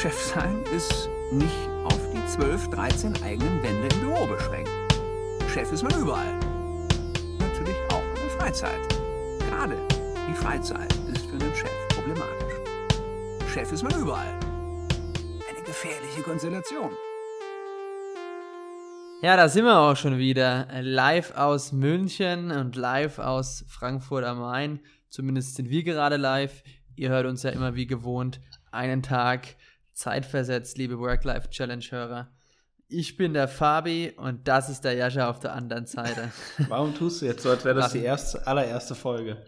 Chef sein ist nicht auf die 12, 13 eigenen Wände im Büro beschränkt. Chef ist man überall. Natürlich auch in der Freizeit. Gerade die Freizeit ist für einen Chef problematisch. Chef ist man überall. Eine gefährliche Konstellation. Ja, da sind wir auch schon wieder. Live aus München und live aus Frankfurt am Main. Zumindest sind wir gerade live. Ihr hört uns ja immer wie gewohnt einen Tag zeitversetzt, liebe Work-Life-Challenge-Hörer. Ich bin der Fabi und das ist der Jascha auf der anderen Seite. Warum tust du jetzt so, als wäre das die erste, allererste Folge?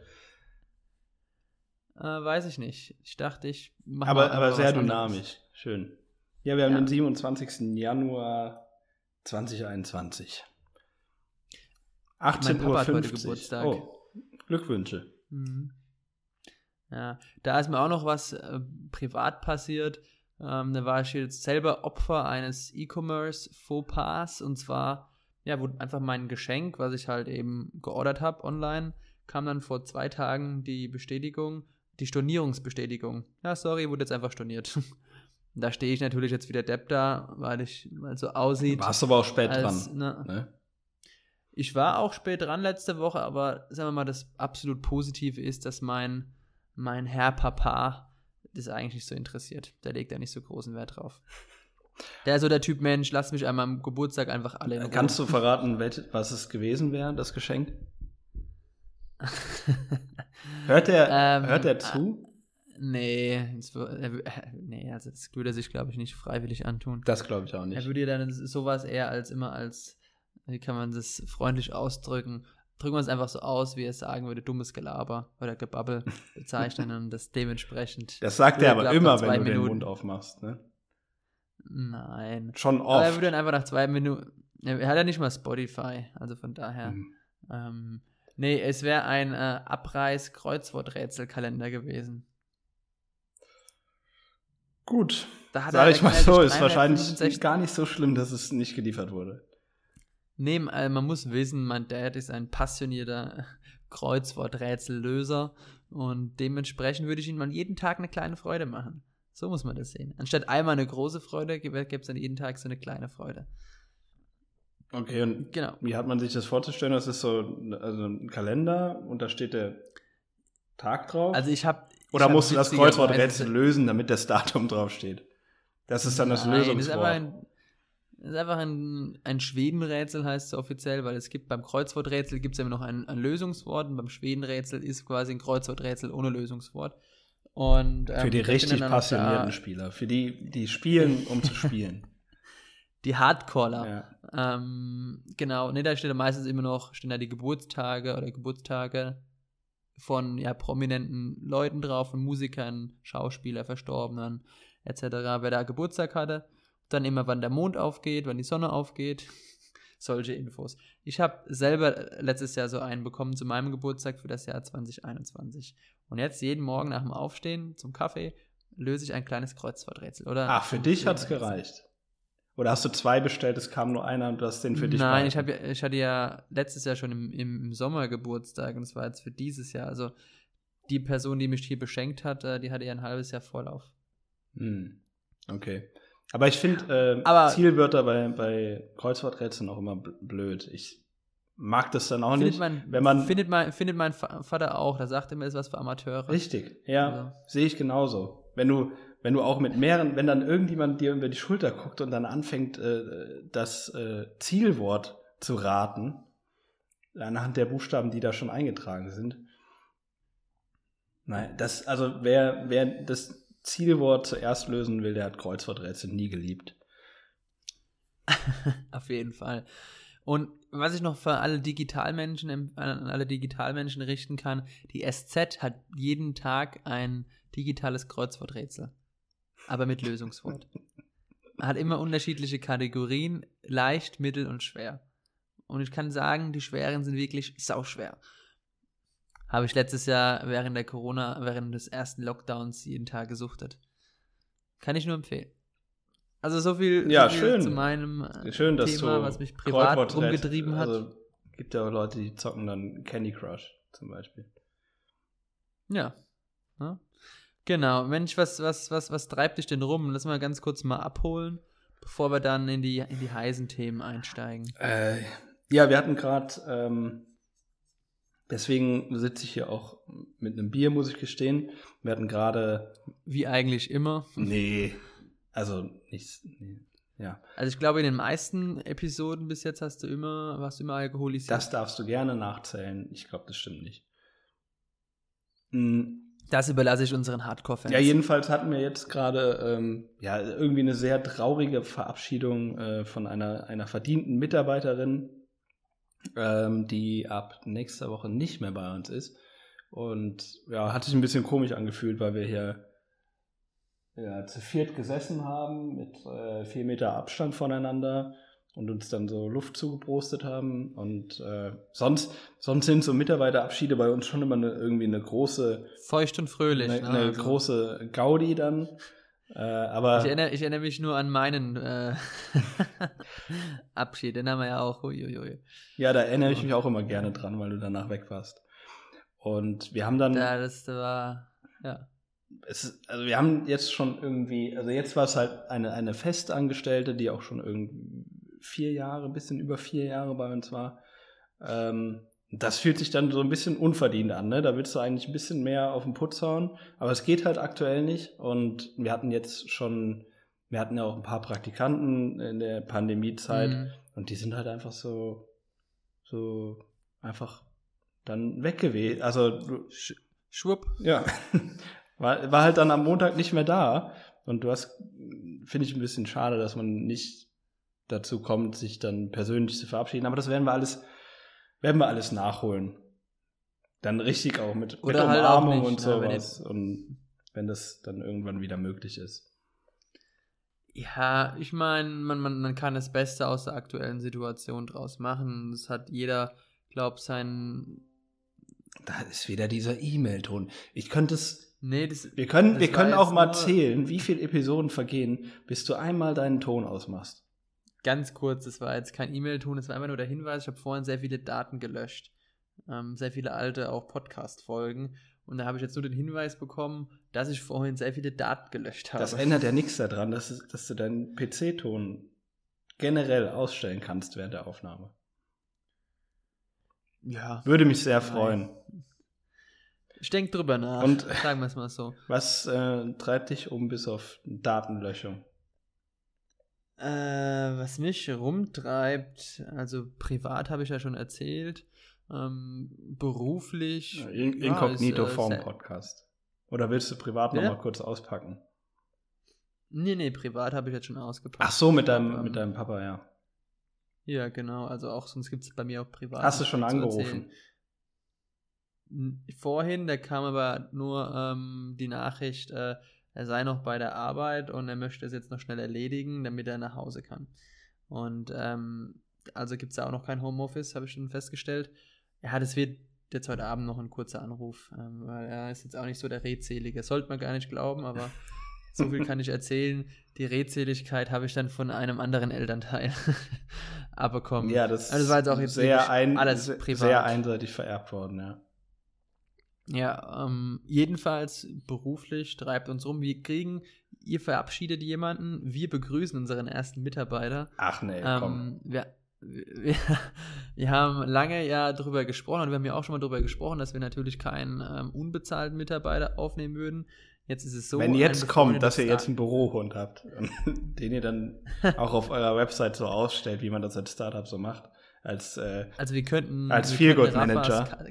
Äh, weiß ich nicht. Ich dachte, ich mache Aber, aber sehr dynamisch. Schön. Ja, wir haben ja. den 27. Januar 2021. 18 Uhr. Geburtstag. Oh, Glückwünsche. Mhm. Ja, da ist mir auch noch was äh, privat passiert. Ähm, da war ich jetzt selber Opfer eines E-Commerce-Fauxpas und zwar, ja, wurde einfach mein Geschenk, was ich halt eben geordert habe online, kam dann vor zwei Tagen die Bestätigung, die Stornierungsbestätigung. Ja, sorry, wurde jetzt einfach storniert. Da stehe ich natürlich jetzt wieder Depp da, weil ich weil so aussieht. Warst du aber auch spät als, dran. Ne, ne? Ich war auch spät dran letzte Woche, aber sagen wir mal, das absolut Positive ist, dass mein, mein Herr Papa das eigentlich nicht so interessiert. Der legt da nicht so großen Wert drauf. Der ist so der Typ Mensch, lass mich einmal am Geburtstag einfach alle in Ruhe. Kannst du verraten, was es gewesen wäre, das Geschenk? hört er ähm, hört er zu? Nee, das, nee, also das würde er sich, glaube ich, nicht freiwillig antun. Das glaube ich auch nicht. Er würde ja dann sowas eher als immer als, wie kann man das freundlich ausdrücken, drücken wir es einfach so aus, wie er sagen würde, dummes Gelaber oder Gebabbel bezeichnen und das dementsprechend. Das sagt er aber immer, wenn du Minuten. den Mund aufmachst, ne? Nein. Schon oft. Aber er würde dann einfach nach zwei Minuten, er hat ja nicht mal Spotify, also von daher. Hm. Ähm, nee, es wäre ein äh, Abreiß-Kreuzworträtselkalender gewesen. Gut. Da Sag ich mal so, ist wahrscheinlich gar nicht so schlimm, dass es nicht geliefert wurde. Nee, äh, man muss wissen, mein Dad ist ein passionierter Kreuzworträtsellöser und dementsprechend würde ich ihm mal jeden Tag eine kleine Freude machen. So muss man das sehen. Anstatt einmal eine große Freude, gibt es dann jeden Tag so eine kleine Freude. Okay, und genau. wie hat man sich das vorzustellen? Das ist so also ein Kalender und da steht der Tag drauf? Also ich habe oder musst du das Kreuzworträtsel lösen, damit das Datum draufsteht? Das ist dann das Nein, Lösungswort. Das ist, aber ein, das ist einfach ein, ein Schwedenrätsel, heißt es offiziell, weil es gibt beim Kreuzworträtsel gibt es immer noch ein, ein Lösungswort und beim Schwedenrätsel ist quasi ein Kreuzworträtsel ohne Lösungswort. Und, ähm, für die richtig passionierten Spieler, für die, die spielen, um zu spielen. Die Hardcaller. Ja. Ähm, genau, ne, da steht da meistens immer noch, stehen da die Geburtstage oder Geburtstage von ja, prominenten Leuten drauf, von Musikern, Schauspieler, Verstorbenen etc., wer da Geburtstag hatte. Dann immer, wann der Mond aufgeht, wann die Sonne aufgeht. Solche Infos. Ich habe selber letztes Jahr so einen bekommen zu meinem Geburtstag für das Jahr 2021. Und jetzt jeden Morgen nach dem Aufstehen zum Kaffee löse ich ein kleines Kreuzworträtsel, oder? Ach, für dich hat es gereicht. Oder hast du zwei bestellt, es kam nur einer und du hast den für dich Nein, ich, ja, ich hatte ja letztes Jahr schon im, im Sommer Geburtstag und es war jetzt für dieses Jahr. Also die Person, die mich hier beschenkt hat, äh, die hatte ja ein halbes Jahr Vorlauf. Hm. Okay. Aber ich finde äh, Zielwörter bei, bei Kreuzworträtseln auch immer blöd. Ich mag das dann auch findet nicht. Man, wenn man findet, mein, findet mein Vater auch, da sagt er mir, ist was für Amateure. Richtig, ja, also. sehe ich genauso. Wenn du, wenn du auch mit mehreren, wenn dann irgendjemand dir über die Schulter guckt und dann anfängt, äh, das äh, Zielwort zu raten, anhand der Buchstaben, die da schon eingetragen sind. Nein, das, also wer, wer das Zielwort zuerst lösen will, der hat Kreuzworträtsel nie geliebt. Auf jeden Fall. Und was ich noch für alle Digitalmenschen, an alle Digitalmenschen richten kann, die SZ hat jeden Tag ein digitales Kreuzworträtsel aber mit Lösungswort. Hat immer unterschiedliche Kategorien, leicht, mittel und schwer. Und ich kann sagen, die schweren sind wirklich sauschwer. Habe ich letztes Jahr während der Corona, während des ersten Lockdowns jeden Tag gesuchtet. Kann ich nur empfehlen. Also so viel, ja, so viel schön. zu meinem äh, schön, Thema, was mich privat rumgetrieben hat. Also gibt ja auch Leute, die zocken dann Candy Crush zum Beispiel. Ja. ja. Genau, Mensch, was, was, was, was treibt dich denn rum? Lass mal ganz kurz mal abholen, bevor wir dann in die, in die heißen Themen einsteigen. Äh, ja, wir hatten gerade, ähm, deswegen sitze ich hier auch mit einem Bier, muss ich gestehen. Wir hatten gerade. Wie eigentlich immer. Nee, also nichts. Nee, ja. Also ich glaube, in den meisten Episoden bis jetzt hast du immer, warst du immer alkoholisiert. Das darfst du gerne nachzählen. Ich glaube, das stimmt nicht. Mhm. Das überlasse ich unseren Hardcore-Fans. Ja, jedenfalls hatten wir jetzt gerade ähm, ja, irgendwie eine sehr traurige Verabschiedung äh, von einer, einer verdienten Mitarbeiterin, ähm, die ab nächster Woche nicht mehr bei uns ist. Und ja, hat sich ein bisschen komisch angefühlt, weil wir hier ja, zu viert gesessen haben mit äh, vier Meter Abstand voneinander und uns dann so Luft zugeprostet haben. Und äh, sonst, sonst sind so Mitarbeiterabschiede bei uns schon immer eine, irgendwie eine große. Feucht und fröhlich. Eine, ne? eine also. große Gaudi dann. Äh, aber ich, erinnere, ich erinnere mich nur an meinen äh, Abschied, den haben wir ja auch. Uiuiui. Ja, da erinnere ich mich auch immer gerne dran, weil du danach weg warst. Und wir haben dann. Ja, das war. Ja. Es, also wir haben jetzt schon irgendwie, also jetzt war es halt eine, eine Festangestellte, die auch schon irgendwie vier Jahre, ein bisschen über vier Jahre bei uns war. Ähm, das fühlt sich dann so ein bisschen unverdient an, ne? Da willst du eigentlich ein bisschen mehr auf den Putz hauen, aber es geht halt aktuell nicht. Und wir hatten jetzt schon, wir hatten ja auch ein paar Praktikanten in der Pandemiezeit mhm. und die sind halt einfach so, so einfach dann weg gewesen. Also Sch Schwupp. Ja. War, war halt dann am Montag nicht mehr da. Und du hast, finde ich ein bisschen schade, dass man nicht dazu kommt, sich dann persönlich zu verabschieden. Aber das werden wir alles, werden wir alles nachholen. Dann richtig auch mit, mit halt Umarmung nicht, und ne, sowas. Wenn und wenn das dann irgendwann wieder möglich ist. Ja, ich meine, man, man, man kann das Beste aus der aktuellen Situation draus machen. Das hat jeder, glaub, sein. Da ist wieder dieser E-Mail-Ton. Ich könnte es. Nee, das, wir können, wir können auch mal zählen, wie viele Episoden vergehen, bis du einmal deinen Ton ausmachst ganz kurz, das war jetzt kein E-Mail-Tun, das war einfach nur der Hinweis, ich habe vorhin sehr viele Daten gelöscht. Ähm, sehr viele alte auch Podcast-Folgen. Und da habe ich jetzt nur den Hinweis bekommen, dass ich vorhin sehr viele Daten gelöscht habe. Das ändert ja nichts daran, dass, dass du deinen PC-Ton generell ausstellen kannst während der Aufnahme. Ja. Würde mich sehr freuen. Ich denke drüber nach. Und sagen wir es mal so. Was äh, treibt dich um bis auf Datenlöschung? Äh, was mich rumtreibt, also privat habe ich ja schon erzählt, ähm, beruflich. Ja, in, inkognito ja, ist, äh, Podcast. Oder willst du privat ja? nochmal kurz auspacken? Nee, nee, privat habe ich jetzt schon ausgepackt. Ach so, mit deinem, ähm, mit deinem Papa, ja. Ja, genau. Also auch, sonst gibt es bei mir auch privat. Hast du schon angerufen? Vorhin, da kam aber nur ähm, die Nachricht, äh, er sei noch bei der Arbeit und er möchte es jetzt noch schnell erledigen, damit er nach Hause kann. Und ähm, also gibt es da auch noch kein Homeoffice, habe ich schon festgestellt. Ja, das wird jetzt heute Abend noch ein kurzer Anruf, ähm, weil er ist jetzt auch nicht so der Redselige. Sollte man gar nicht glauben, aber so viel kann ich erzählen. Die Redseligkeit habe ich dann von einem anderen Elternteil abbekommen. Ja, das, also das war jetzt auch jetzt sehr ein, alles privat. Sehr einseitig vererbt worden, ja. Ja, ähm, jedenfalls beruflich treibt uns rum. Wir kriegen, ihr verabschiedet jemanden, wir begrüßen unseren ersten Mitarbeiter. Ach nee, ähm, komm. Wir, wir, wir, haben lange ja darüber gesprochen und wir haben ja auch schon mal darüber gesprochen, dass wir natürlich keinen ähm, unbezahlten Mitarbeiter aufnehmen würden. Jetzt ist es so. Wenn jetzt kommt, dass ihr jetzt einen Bürohund habt, den ihr dann auch auf eurer Website so ausstellt, wie man das als Startup so macht, als, äh, also wir könnten, als Feelgood Manager.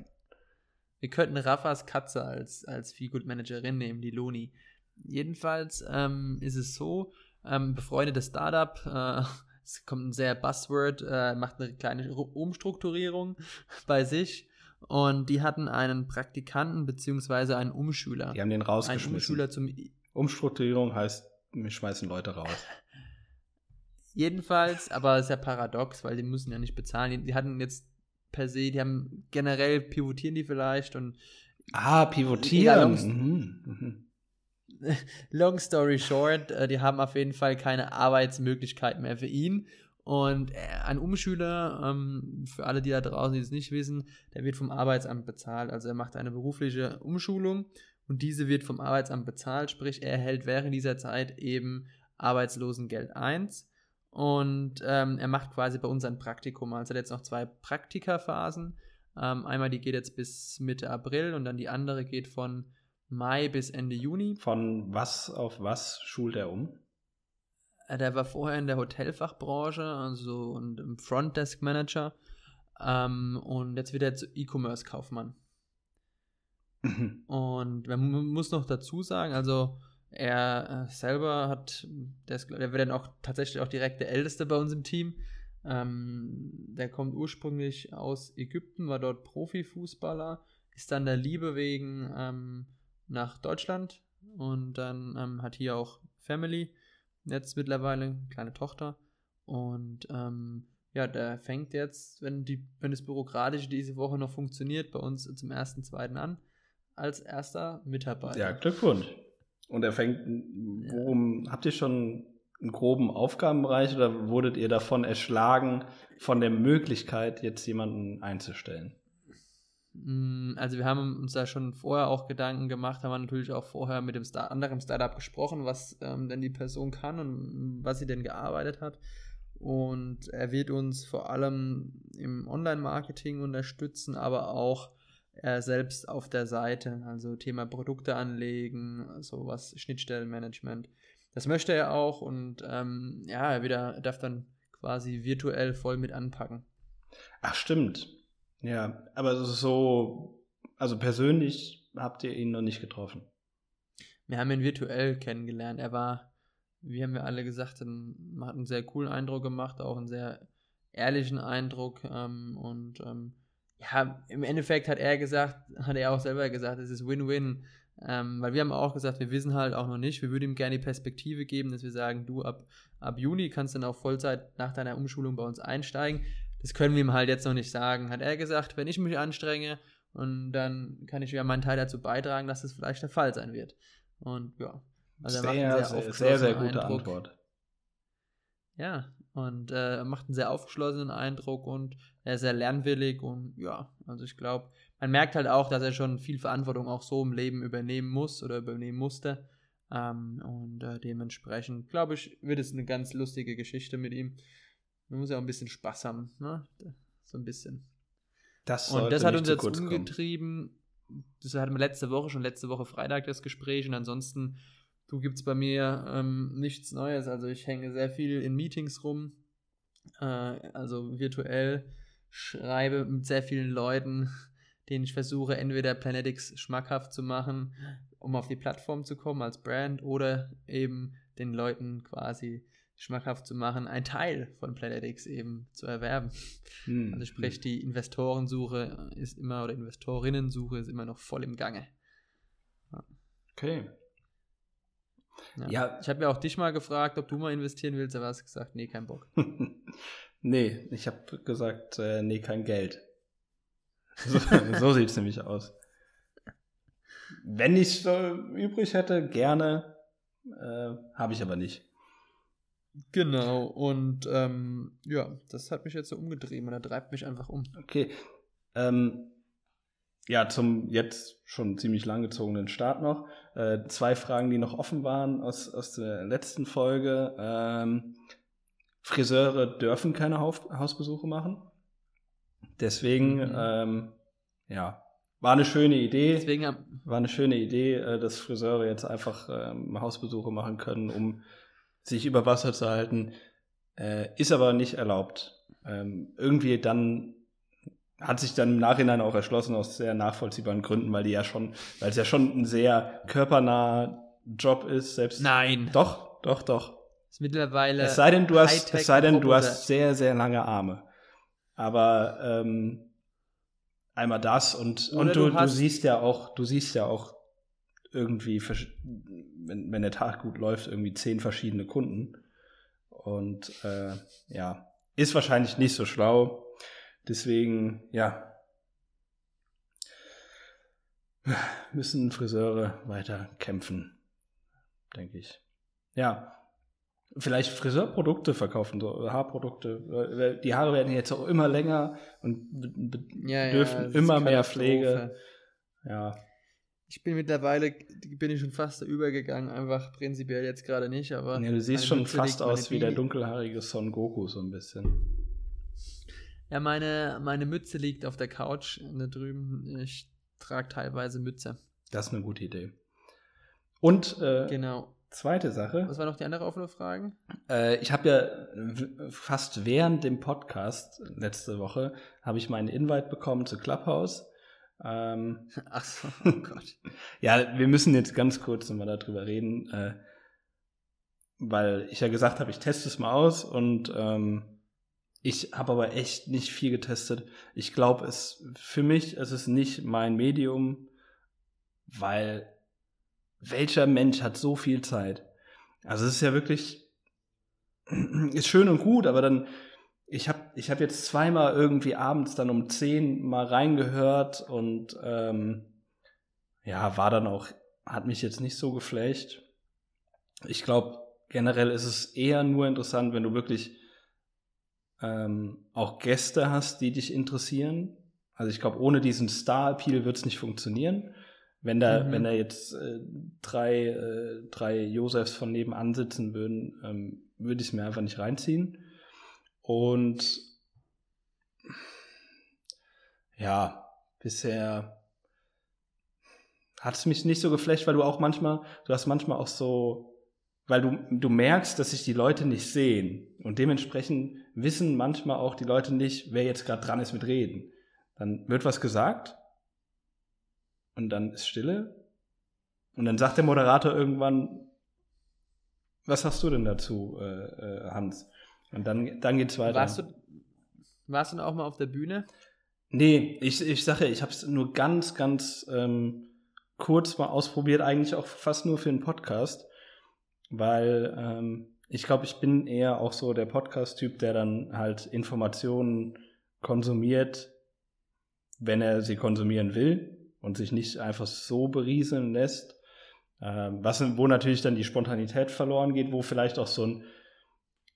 Wir könnten Raffas Katze als, als Feelgood Managerin nehmen, die Loni. Jedenfalls ähm, ist es so, ähm, befreundetes Startup, äh, es kommt ein sehr Buzzword, äh, macht eine kleine Umstrukturierung bei sich und die hatten einen Praktikanten bzw. einen Umschüler. Die haben den rausgeschmissen. Einen Umschüler zum Umstrukturierung heißt, wir schmeißen Leute raus. Jedenfalls, aber sehr paradox, weil die müssen ja nicht bezahlen. Die hatten jetzt per se, die haben generell pivotieren die vielleicht und Ah, pivotieren. Mhm, mhm. Long story short, äh, die haben auf jeden Fall keine Arbeitsmöglichkeit mehr für ihn Und äh, ein Umschüler, ähm, für alle, die da draußen, die es nicht wissen, der wird vom Arbeitsamt bezahlt. Also er macht eine berufliche Umschulung und diese wird vom Arbeitsamt bezahlt, sprich er erhält während dieser Zeit eben Arbeitslosengeld 1 und ähm, er macht quasi bei uns ein Praktikum. Also er hat jetzt noch zwei Praktikaphasen. Ähm, einmal die geht jetzt bis Mitte April und dann die andere geht von Mai bis Ende Juni. Von was auf was schult er um? Äh, der war vorher in der Hotelfachbranche, also und im Frontdesk Manager. Ähm, und jetzt wird er zu E-Commerce-Kaufmann. Und man muss noch dazu sagen, also er äh, selber hat, der, ist, der wird dann auch tatsächlich auch direkt der Älteste bei uns im Team. Ähm, der kommt ursprünglich aus Ägypten, war dort Profifußballer, ist dann der Liebe wegen ähm, nach Deutschland und dann ähm, hat hier auch Family, jetzt mittlerweile eine kleine Tochter. Und ähm, ja, der fängt jetzt, wenn, die, wenn das Bürokratische diese Woche noch funktioniert, bei uns zum ersten, zweiten an, als erster Mitarbeiter. Ja, Glückwunsch. Und er fängt, worum, habt ihr schon einen groben Aufgabenbereich oder wurdet ihr davon erschlagen, von der Möglichkeit, jetzt jemanden einzustellen? Mm, also wir haben uns da schon vorher auch Gedanken gemacht, haben natürlich auch vorher mit dem Star anderen Startup gesprochen, was ähm, denn die Person kann und was sie denn gearbeitet hat. Und er wird uns vor allem im Online-Marketing unterstützen, aber auch er selbst auf der Seite, also Thema Produkte anlegen, sowas, Schnittstellenmanagement. Das möchte er auch und ähm, ja, er wieder, darf dann quasi virtuell voll mit anpacken. Ach, stimmt. Ja, aber so, also persönlich habt ihr ihn noch nicht getroffen. Wir haben ihn virtuell kennengelernt. Er war, wie haben wir alle gesagt, ein, hat einen sehr coolen Eindruck gemacht, auch einen sehr ehrlichen Eindruck. Ähm, und ähm, ja, im Endeffekt hat er gesagt, hat er auch selber gesagt, es ist Win-Win. Ähm, weil wir haben auch gesagt, wir wissen halt auch noch nicht, wir würden ihm gerne die Perspektive geben, dass wir sagen, du ab, ab Juni kannst dann auch Vollzeit nach deiner Umschulung bei uns einsteigen. Das können wir ihm halt jetzt noch nicht sagen. Hat er gesagt, wenn ich mich anstrenge und dann kann ich ja meinen Teil dazu beitragen, dass das vielleicht der Fall sein wird. Und ja, also sehr, er macht einen sehr, sehr, sehr, gute Eindruck. Antwort. Ja, und äh, macht einen sehr aufgeschlossenen Eindruck und er ist sehr lernwillig und ja, also ich glaube, man merkt halt auch, dass er schon viel Verantwortung auch so im Leben übernehmen muss oder übernehmen musste. Ähm, und äh, dementsprechend, glaube ich, wird es eine ganz lustige Geschichte mit ihm. Man muss ja auch ein bisschen Spaß haben, ne? So ein bisschen. Das und das hat uns jetzt umgetrieben. Kommen. Das hatten wir letzte Woche, schon letzte Woche Freitag das Gespräch und ansonsten Du gibt es bei mir ähm, nichts Neues. Also ich hänge sehr viel in Meetings rum, äh, also virtuell, schreibe mit sehr vielen Leuten, denen ich versuche, entweder Planetix schmackhaft zu machen, um auf die Plattform zu kommen als Brand, oder eben den Leuten quasi schmackhaft zu machen, ein Teil von Planetix eben zu erwerben. Hm. Also sprich, hm. die Investorensuche ist immer, oder Investorinnensuche ist immer noch voll im Gange. Ja. Okay. Ja. ja. Ich habe ja auch dich mal gefragt, ob du mal investieren willst, aber hast gesagt, nee, kein Bock. nee, ich habe gesagt, äh, nee, kein Geld. So, so sieht es nämlich aus. Wenn ich so übrig hätte, gerne, äh, habe ich aber nicht. Genau, und ähm, ja, das hat mich jetzt so umgetrieben oder treibt mich einfach um. Okay. Ähm, ja, zum jetzt schon ziemlich langgezogenen Start noch. Äh, zwei Fragen, die noch offen waren aus, aus der letzten Folge. Ähm, Friseure dürfen keine Haus Hausbesuche machen. Deswegen, mhm. ähm, ja, war eine schöne Idee. Deswegen war eine schöne Idee, äh, dass Friseure jetzt einfach ähm, Hausbesuche machen können, um sich über Wasser zu halten. Äh, ist aber nicht erlaubt. Ähm, irgendwie dann hat sich dann im Nachhinein auch erschlossen aus sehr nachvollziehbaren Gründen, weil die ja schon, weil es ja schon ein sehr körpernaher Job ist, selbst. Nein. Doch, doch, doch. Ist mittlerweile. Es sei denn, du hast, es sei denn, du hast sehr, sehr lange Arme. Aber ähm, einmal das und, und du, du, du siehst ja auch, du siehst ja auch irgendwie, wenn, wenn der Tag gut läuft, irgendwie zehn verschiedene Kunden. Und äh, ja, ist wahrscheinlich nicht so schlau Deswegen, ja, müssen Friseure weiter kämpfen, denke ich. Ja. Vielleicht Friseurprodukte verkaufen, so Haarprodukte. Die Haare werden jetzt auch immer länger und ja, dürfen ja, immer mehr Pflege. Ja. Ich bin mittlerweile, bin ich schon fast übergegangen, einfach prinzipiell jetzt gerade nicht, aber. Ja, du siehst schon fast aus wie der dunkelhaarige Son Goku, so ein bisschen. Ja, meine, meine Mütze liegt auf der Couch da drüben. Ich trage teilweise Mütze. Das ist eine gute Idee. Und äh, genau. Zweite Sache. Was war noch die andere offene Frage? Äh, ich habe ja fast während dem Podcast letzte Woche habe ich meinen Invite bekommen zu Clubhouse. Ähm, Ach so, oh Gott. ja, wir müssen jetzt ganz kurz nochmal darüber reden, äh, weil ich ja gesagt habe, ich teste es mal aus und ähm, ich habe aber echt nicht viel getestet. Ich glaube, es für mich es ist nicht mein Medium, weil welcher Mensch hat so viel Zeit? Also es ist ja wirklich, ist schön und gut, aber dann, ich habe ich hab jetzt zweimal irgendwie abends dann um zehn mal reingehört und ähm, ja, war dann auch, hat mich jetzt nicht so geflecht. Ich glaube, generell ist es eher nur interessant, wenn du wirklich ähm, auch Gäste hast, die dich interessieren. Also ich glaube, ohne diesen Star-Appeal wird es nicht funktionieren. Wenn da, mhm. wenn da jetzt äh, drei, äh, drei Josefs von nebenan sitzen würden, ähm, würde ich es mir einfach nicht reinziehen. Und ja, bisher hat es mich nicht so geflecht, weil du auch manchmal, du hast manchmal auch so, weil du, du merkst, dass sich die Leute nicht sehen. Und dementsprechend wissen manchmal auch die Leute nicht, wer jetzt gerade dran ist mit Reden. Dann wird was gesagt und dann ist Stille. Und dann sagt der Moderator irgendwann, was hast du denn dazu, äh, äh, Hans? Und dann, dann geht's weiter. Warst du, warst du auch mal auf der Bühne? Nee, ich, ich sage ich habe es nur ganz, ganz ähm, kurz mal ausprobiert, eigentlich auch fast nur für einen Podcast, weil ähm, ich glaube, ich bin eher auch so der Podcast-Typ, der dann halt Informationen konsumiert, wenn er sie konsumieren will und sich nicht einfach so berieseln lässt. Ähm, was, wo natürlich dann die Spontanität verloren geht, wo vielleicht auch so ein,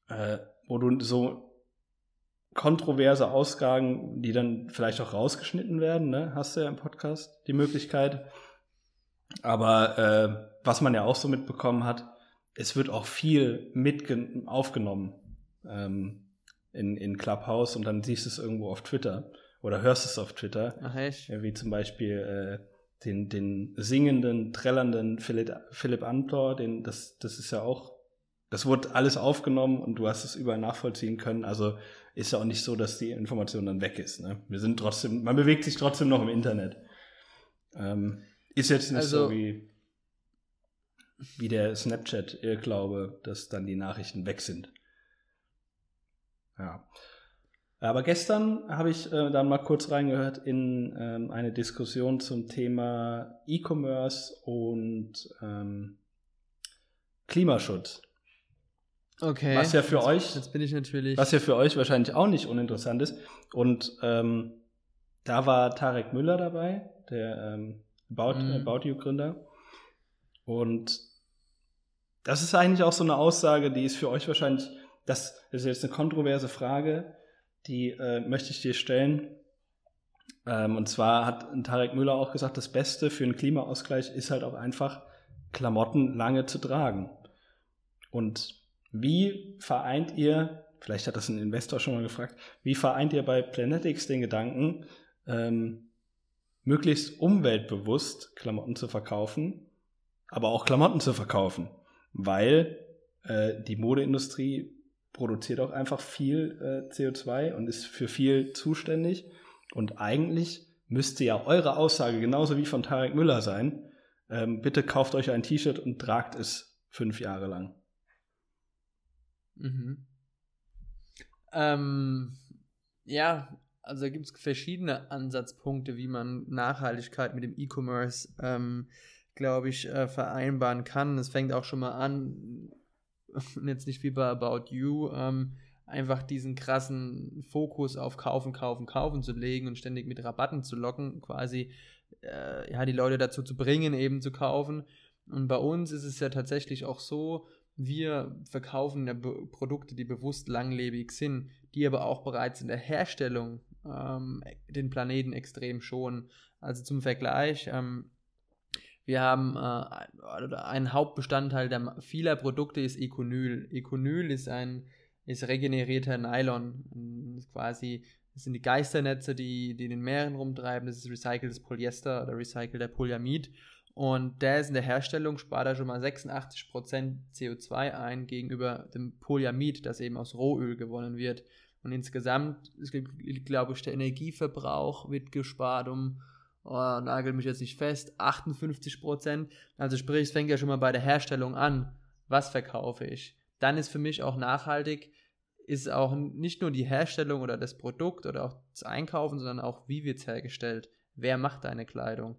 äh, wo du so kontroverse Ausgaben, die dann vielleicht auch rausgeschnitten werden, ne? hast du ja im Podcast die Möglichkeit. Aber äh, was man ja auch so mitbekommen hat, es wird auch viel mit aufgenommen ähm, in, in Clubhouse und dann siehst du es irgendwo auf Twitter oder hörst es auf Twitter. Ach echt? Wie zum Beispiel äh, den, den singenden, trällernden Philipp, Philipp Amthor, den, das, das ist ja auch, das wurde alles aufgenommen und du hast es überall nachvollziehen können. Also ist ja auch nicht so, dass die Information dann weg ist. Ne? Wir sind trotzdem, man bewegt sich trotzdem noch im Internet. Ähm, ist jetzt nicht also, so wie, wie der Snapchat-Irrglaube, dass dann die Nachrichten weg sind. Ja. Aber gestern habe ich äh, dann mal kurz reingehört in ähm, eine Diskussion zum Thema E-Commerce und ähm, Klimaschutz. Okay. Was ja für jetzt, euch, jetzt bin ich natürlich. Was ja für euch wahrscheinlich auch nicht uninteressant ist. Und ähm, da war Tarek Müller dabei, der ähm, About, mm. About You Gründer. Und das ist eigentlich auch so eine Aussage, die ist für euch wahrscheinlich, das ist jetzt eine kontroverse Frage, die äh, möchte ich dir stellen. Ähm, und zwar hat Tarek Müller auch gesagt, das Beste für einen Klimaausgleich ist halt auch einfach, Klamotten lange zu tragen. Und wie vereint ihr, vielleicht hat das ein Investor schon mal gefragt, wie vereint ihr bei Planetics den Gedanken, ähm, möglichst umweltbewusst Klamotten zu verkaufen, aber auch Klamotten zu verkaufen? Weil äh, die Modeindustrie produziert auch einfach viel äh, CO2 und ist für viel zuständig. Und eigentlich müsste ja eure Aussage genauso wie von Tarek Müller sein. Ähm, bitte kauft euch ein T-Shirt und tragt es fünf Jahre lang. Mhm. Ähm, ja, also gibt es verschiedene Ansatzpunkte, wie man Nachhaltigkeit mit dem E-Commerce, ähm, glaube ich, äh, vereinbaren kann. Es fängt auch schon mal an, jetzt nicht wie bei About You, ähm, einfach diesen krassen Fokus auf Kaufen, Kaufen, Kaufen zu legen und ständig mit Rabatten zu locken, quasi äh, ja, die Leute dazu zu bringen, eben zu kaufen. Und bei uns ist es ja tatsächlich auch so, wir verkaufen ja Produkte, die bewusst langlebig sind, die aber auch bereits in der Herstellung ähm, den Planeten extrem schonen. Also zum Vergleich, ähm, wir haben äh, ein Hauptbestandteil der vieler Produkte ist Econyl. Econyl ist ein ist regenerierter Nylon. Das quasi das sind die Geisternetze, die, die in den Meeren rumtreiben. Das ist recyceltes Polyester oder recycelter Polyamid. Und der ist in der Herstellung, spart er schon mal 86% CO2 ein gegenüber dem Polyamid, das eben aus Rohöl gewonnen wird. Und insgesamt, glaube ich, der Energieverbrauch wird gespart um, oh, nagel mich jetzt nicht fest, 58%. Also sprich, es fängt ja schon mal bei der Herstellung an. Was verkaufe ich? Dann ist für mich auch nachhaltig, ist auch nicht nur die Herstellung oder das Produkt oder auch das Einkaufen, sondern auch, wie wird es hergestellt? Wer macht deine Kleidung?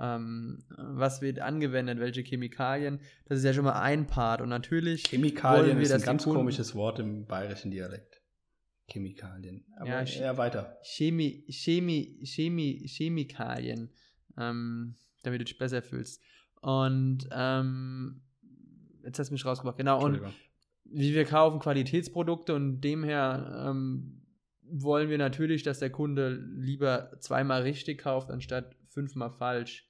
ähm, was wird angewendet, welche Chemikalien. Das ist ja schon mal ein Part. Und natürlich. Chemikalien wir, ist ein ganz komisches Wort im bayerischen Dialekt. Chemikalien. Aber ja, eher weiter. Chemie, Chemie, Chemie, Chemikalien. Ähm, damit du dich besser fühlst. Und ähm, jetzt hast du mich rausgebracht. Genau. Und wie wir kaufen Qualitätsprodukte und demher ähm, wollen wir natürlich, dass der Kunde lieber zweimal richtig kauft, anstatt fünfmal falsch.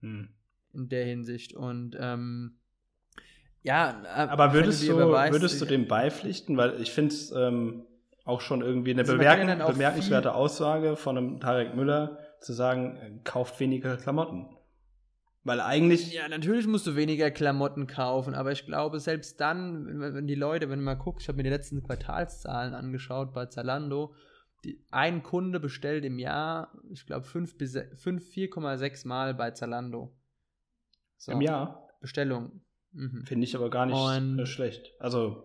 Hm. In der Hinsicht. Und ähm, ja, äh, aber würdest du, würdest du dem beipflichten? Weil ich finde es ähm, auch schon irgendwie eine also bemerken, bemerkenswerte Aussage von einem Tarek Müller, zu sagen, äh, kauft weniger Klamotten. Weil eigentlich. Ja, natürlich musst du weniger Klamotten kaufen, aber ich glaube, selbst dann, wenn die Leute, wenn du mal guckst, ich habe mir die letzten Quartalszahlen angeschaut bei Zalando, die, ein Kunde bestellt im Jahr, ich glaube, 5 bis 5, 4,6 Mal bei Zalando. So. Im Jahr? Bestellung. Mhm. Finde ich aber gar nicht Und, äh, schlecht. Also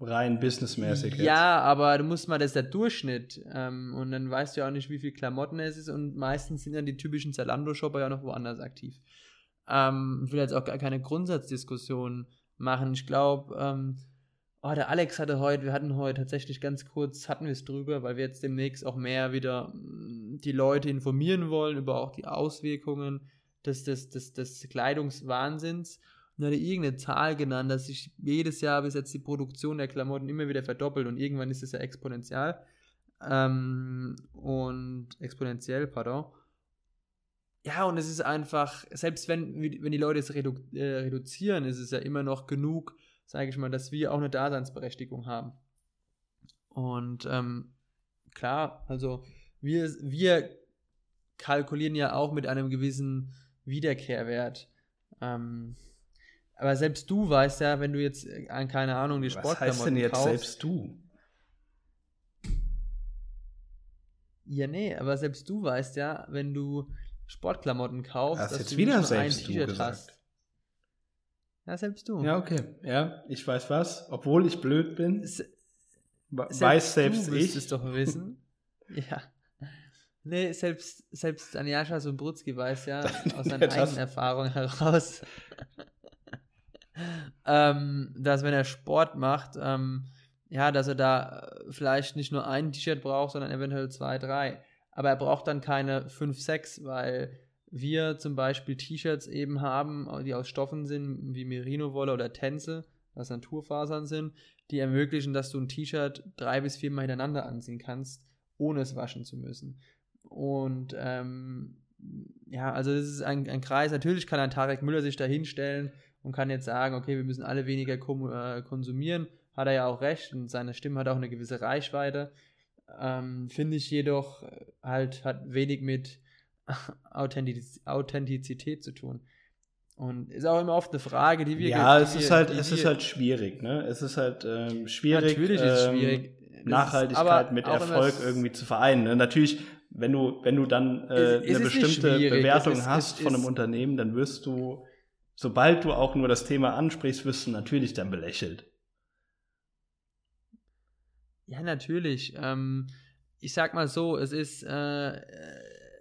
rein businessmäßig. Ja, jetzt. aber du musst mal, das ist der Durchschnitt. Ähm, und dann weißt du ja auch nicht, wie viel Klamotten es ist. Und meistens sind ja die typischen Zalando-Shopper ja noch woanders aktiv. Ähm, ich will jetzt auch gar keine Grundsatzdiskussion machen. Ich glaube, ähm, oh, der Alex hatte heute, wir hatten heute tatsächlich ganz kurz, hatten wir es drüber, weil wir jetzt demnächst auch mehr wieder mm, die Leute informieren wollen über auch die Auswirkungen des, des, des, des Kleidungswahnsinns. Und hatte irgendeine Zahl genannt, dass sich jedes Jahr bis jetzt die Produktion der Klamotten immer wieder verdoppelt und irgendwann ist es ja exponentiell. Ähm, und exponentiell, pardon. Ja, und es ist einfach, selbst wenn, wenn die Leute es redu äh, reduzieren, ist es ja immer noch genug, sage ich mal, dass wir auch eine Daseinsberechtigung haben. Und ähm, klar, also wir, wir kalkulieren ja auch mit einem gewissen Wiederkehrwert. Ähm, aber selbst du weißt ja, wenn du jetzt an, keine Ahnung, die Sportklamotten Was heißt denn jetzt kaufst, selbst du? Ja, nee, aber selbst du weißt ja, wenn du Sportklamotten kaufst, das dass jetzt du wieder nicht nur ein T-Shirt hast. Ja, selbst du. Ja, okay. Ja, ich weiß was. Obwohl ich blöd bin, S weiß selbst du ich. es doch wissen. ja. Nee, selbst, selbst Anjascha Sombrutzki weiß ja aus seiner eigenen Erfahrung heraus, ähm, dass wenn er Sport macht, ähm, ja, dass er da vielleicht nicht nur ein T-Shirt braucht, sondern eventuell zwei, drei aber er braucht dann keine 5, 6, weil wir zum Beispiel T-Shirts eben haben, die aus Stoffen sind, wie Merino-Wolle oder Tänze, was Naturfasern sind, die ermöglichen, dass du ein T-Shirt drei bis viermal hintereinander anziehen kannst, ohne es waschen zu müssen. Und ähm, ja, also das ist ein, ein Kreis. Natürlich kann ein Tarek Müller sich da hinstellen und kann jetzt sagen, okay, wir müssen alle weniger äh, konsumieren. Hat er ja auch recht und seine Stimme hat auch eine gewisse Reichweite ähm, finde ich jedoch äh, halt hat wenig mit Authentiz Authentizität zu tun. Und ist auch immer oft eine Frage, die wir Ja, es ist halt, es ist halt schwierig, ne? Es ist halt ähm, schwierig. Natürlich ist es ähm, schwierig. Nachhaltigkeit mit Erfolg irgendwie zu vereinen. Ne? Natürlich, wenn du, wenn du dann äh, eine bestimmte Bewertung ist, hast ist, von einem Unternehmen, dann wirst du, sobald du auch nur das Thema ansprichst, wirst du natürlich dann belächelt. Ja, natürlich. Ähm, ich sag mal so, es ist, äh,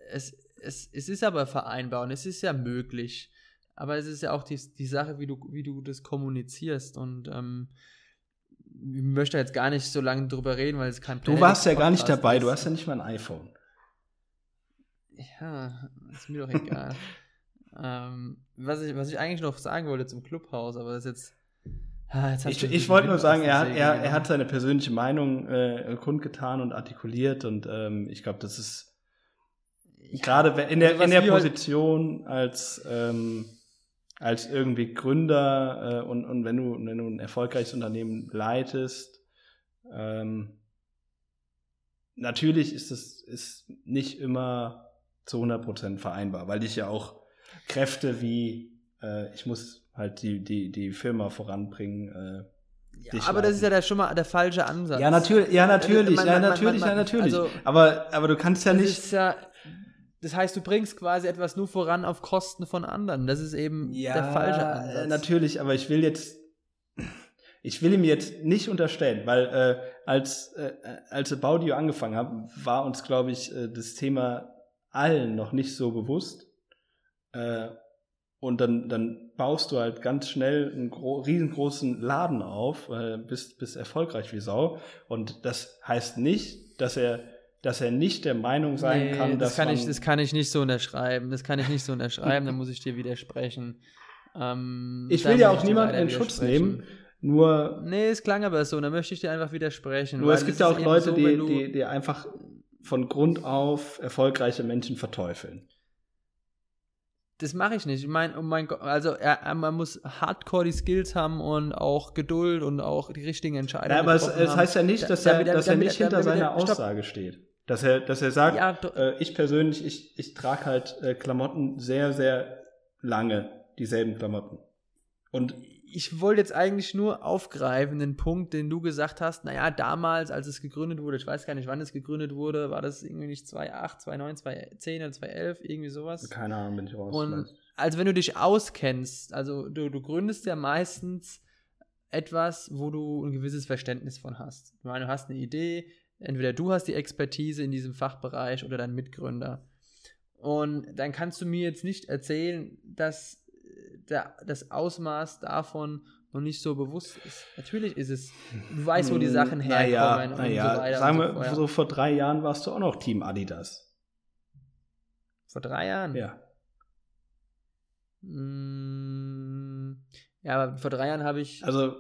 es, es, es ist aber vereinbar und es ist ja möglich. Aber es ist ja auch die, die Sache, wie du, wie du das kommunizierst und ähm, ich möchte jetzt gar nicht so lange drüber reden, weil es kein Du warst ja gar nicht dabei, ist. du hast ja nicht mal ein iPhone. Ja, ist mir doch egal. ähm, was, ich, was ich eigentlich noch sagen wollte zum Clubhaus, aber das ist jetzt Ah, ich, ich wollte nur sagen, er, er, er hat seine persönliche Meinung äh, kundgetan und artikuliert und ähm, ich glaube, das ist gerade in der, also in der Position als, ähm, als irgendwie Gründer äh, und, und wenn, du, wenn du ein erfolgreiches Unternehmen leitest, ähm, natürlich ist es ist nicht immer zu 100% vereinbar, weil ich ja auch Kräfte wie, äh, ich muss halt die, die, die Firma voranbringen, äh, ja, aber leiten. das ist ja der, schon mal der falsche Ansatz. Ja, natürlich, ja, natürlich, man, man, ja, natürlich, man, ja, natürlich. Also, aber, aber du kannst ja nicht. Ja, das heißt, du bringst quasi etwas nur voran auf Kosten von anderen. Das ist eben ja, der falsche Ansatz. Natürlich, aber ich will jetzt, ich will ihm jetzt nicht unterstellen, weil äh, als, äh, als Baudio angefangen haben, war uns, glaube ich, äh, das Thema allen noch nicht so bewusst. Äh, und dann, dann baust du halt ganz schnell einen riesengroßen Laden auf, äh, bist, bist erfolgreich wie Sau. Und das heißt nicht, dass er, dass er nicht der Meinung sein nee, kann, dass das kann ich, das kann ich nicht so unterschreiben. Das kann ich nicht so unterschreiben. da muss ich dir widersprechen. Ähm, ich will ja auch niemanden in Schutz nehmen. Nur. Nee, es klang aber so. Da möchte ich dir einfach widersprechen. Nur es gibt ja auch Leute, so, die, die, die einfach von Grund auf erfolgreiche Menschen verteufeln das mache ich nicht. Ich meine, oh mein Gott, also er, man muss hardcore die Skills haben und auch Geduld und auch die richtigen Entscheidungen. Ja, aber es, es, heißt ja nicht, dass da, er, dass er nicht hinter damit, seiner Aussage steht. Dass er, dass er sagt, ja, äh, ich persönlich, ich, ich trage halt äh, Klamotten sehr, sehr lange, dieselben Klamotten. Und ich wollte jetzt eigentlich nur aufgreifen, den Punkt, den du gesagt hast, naja, damals, als es gegründet wurde, ich weiß gar nicht, wann es gegründet wurde, war das irgendwie nicht 2008, 2009, 2010 oder 2011, irgendwie sowas? Keine Ahnung, bin ich raus. Und also wenn du dich auskennst, also du, du gründest ja meistens etwas, wo du ein gewisses Verständnis von hast. Ich meine, du hast eine Idee, entweder du hast die Expertise in diesem Fachbereich oder dein Mitgründer. Und dann kannst du mir jetzt nicht erzählen, dass der, das Ausmaß davon noch nicht so bewusst ist. Natürlich ist es, du weißt, wo die hm, Sachen herkommen naja, naja. und so weiter. Sagen wir, so, so vor drei Jahren warst du auch noch Team Adidas. Vor drei Jahren? Ja. Hm, ja, aber vor drei Jahren habe ich. Also.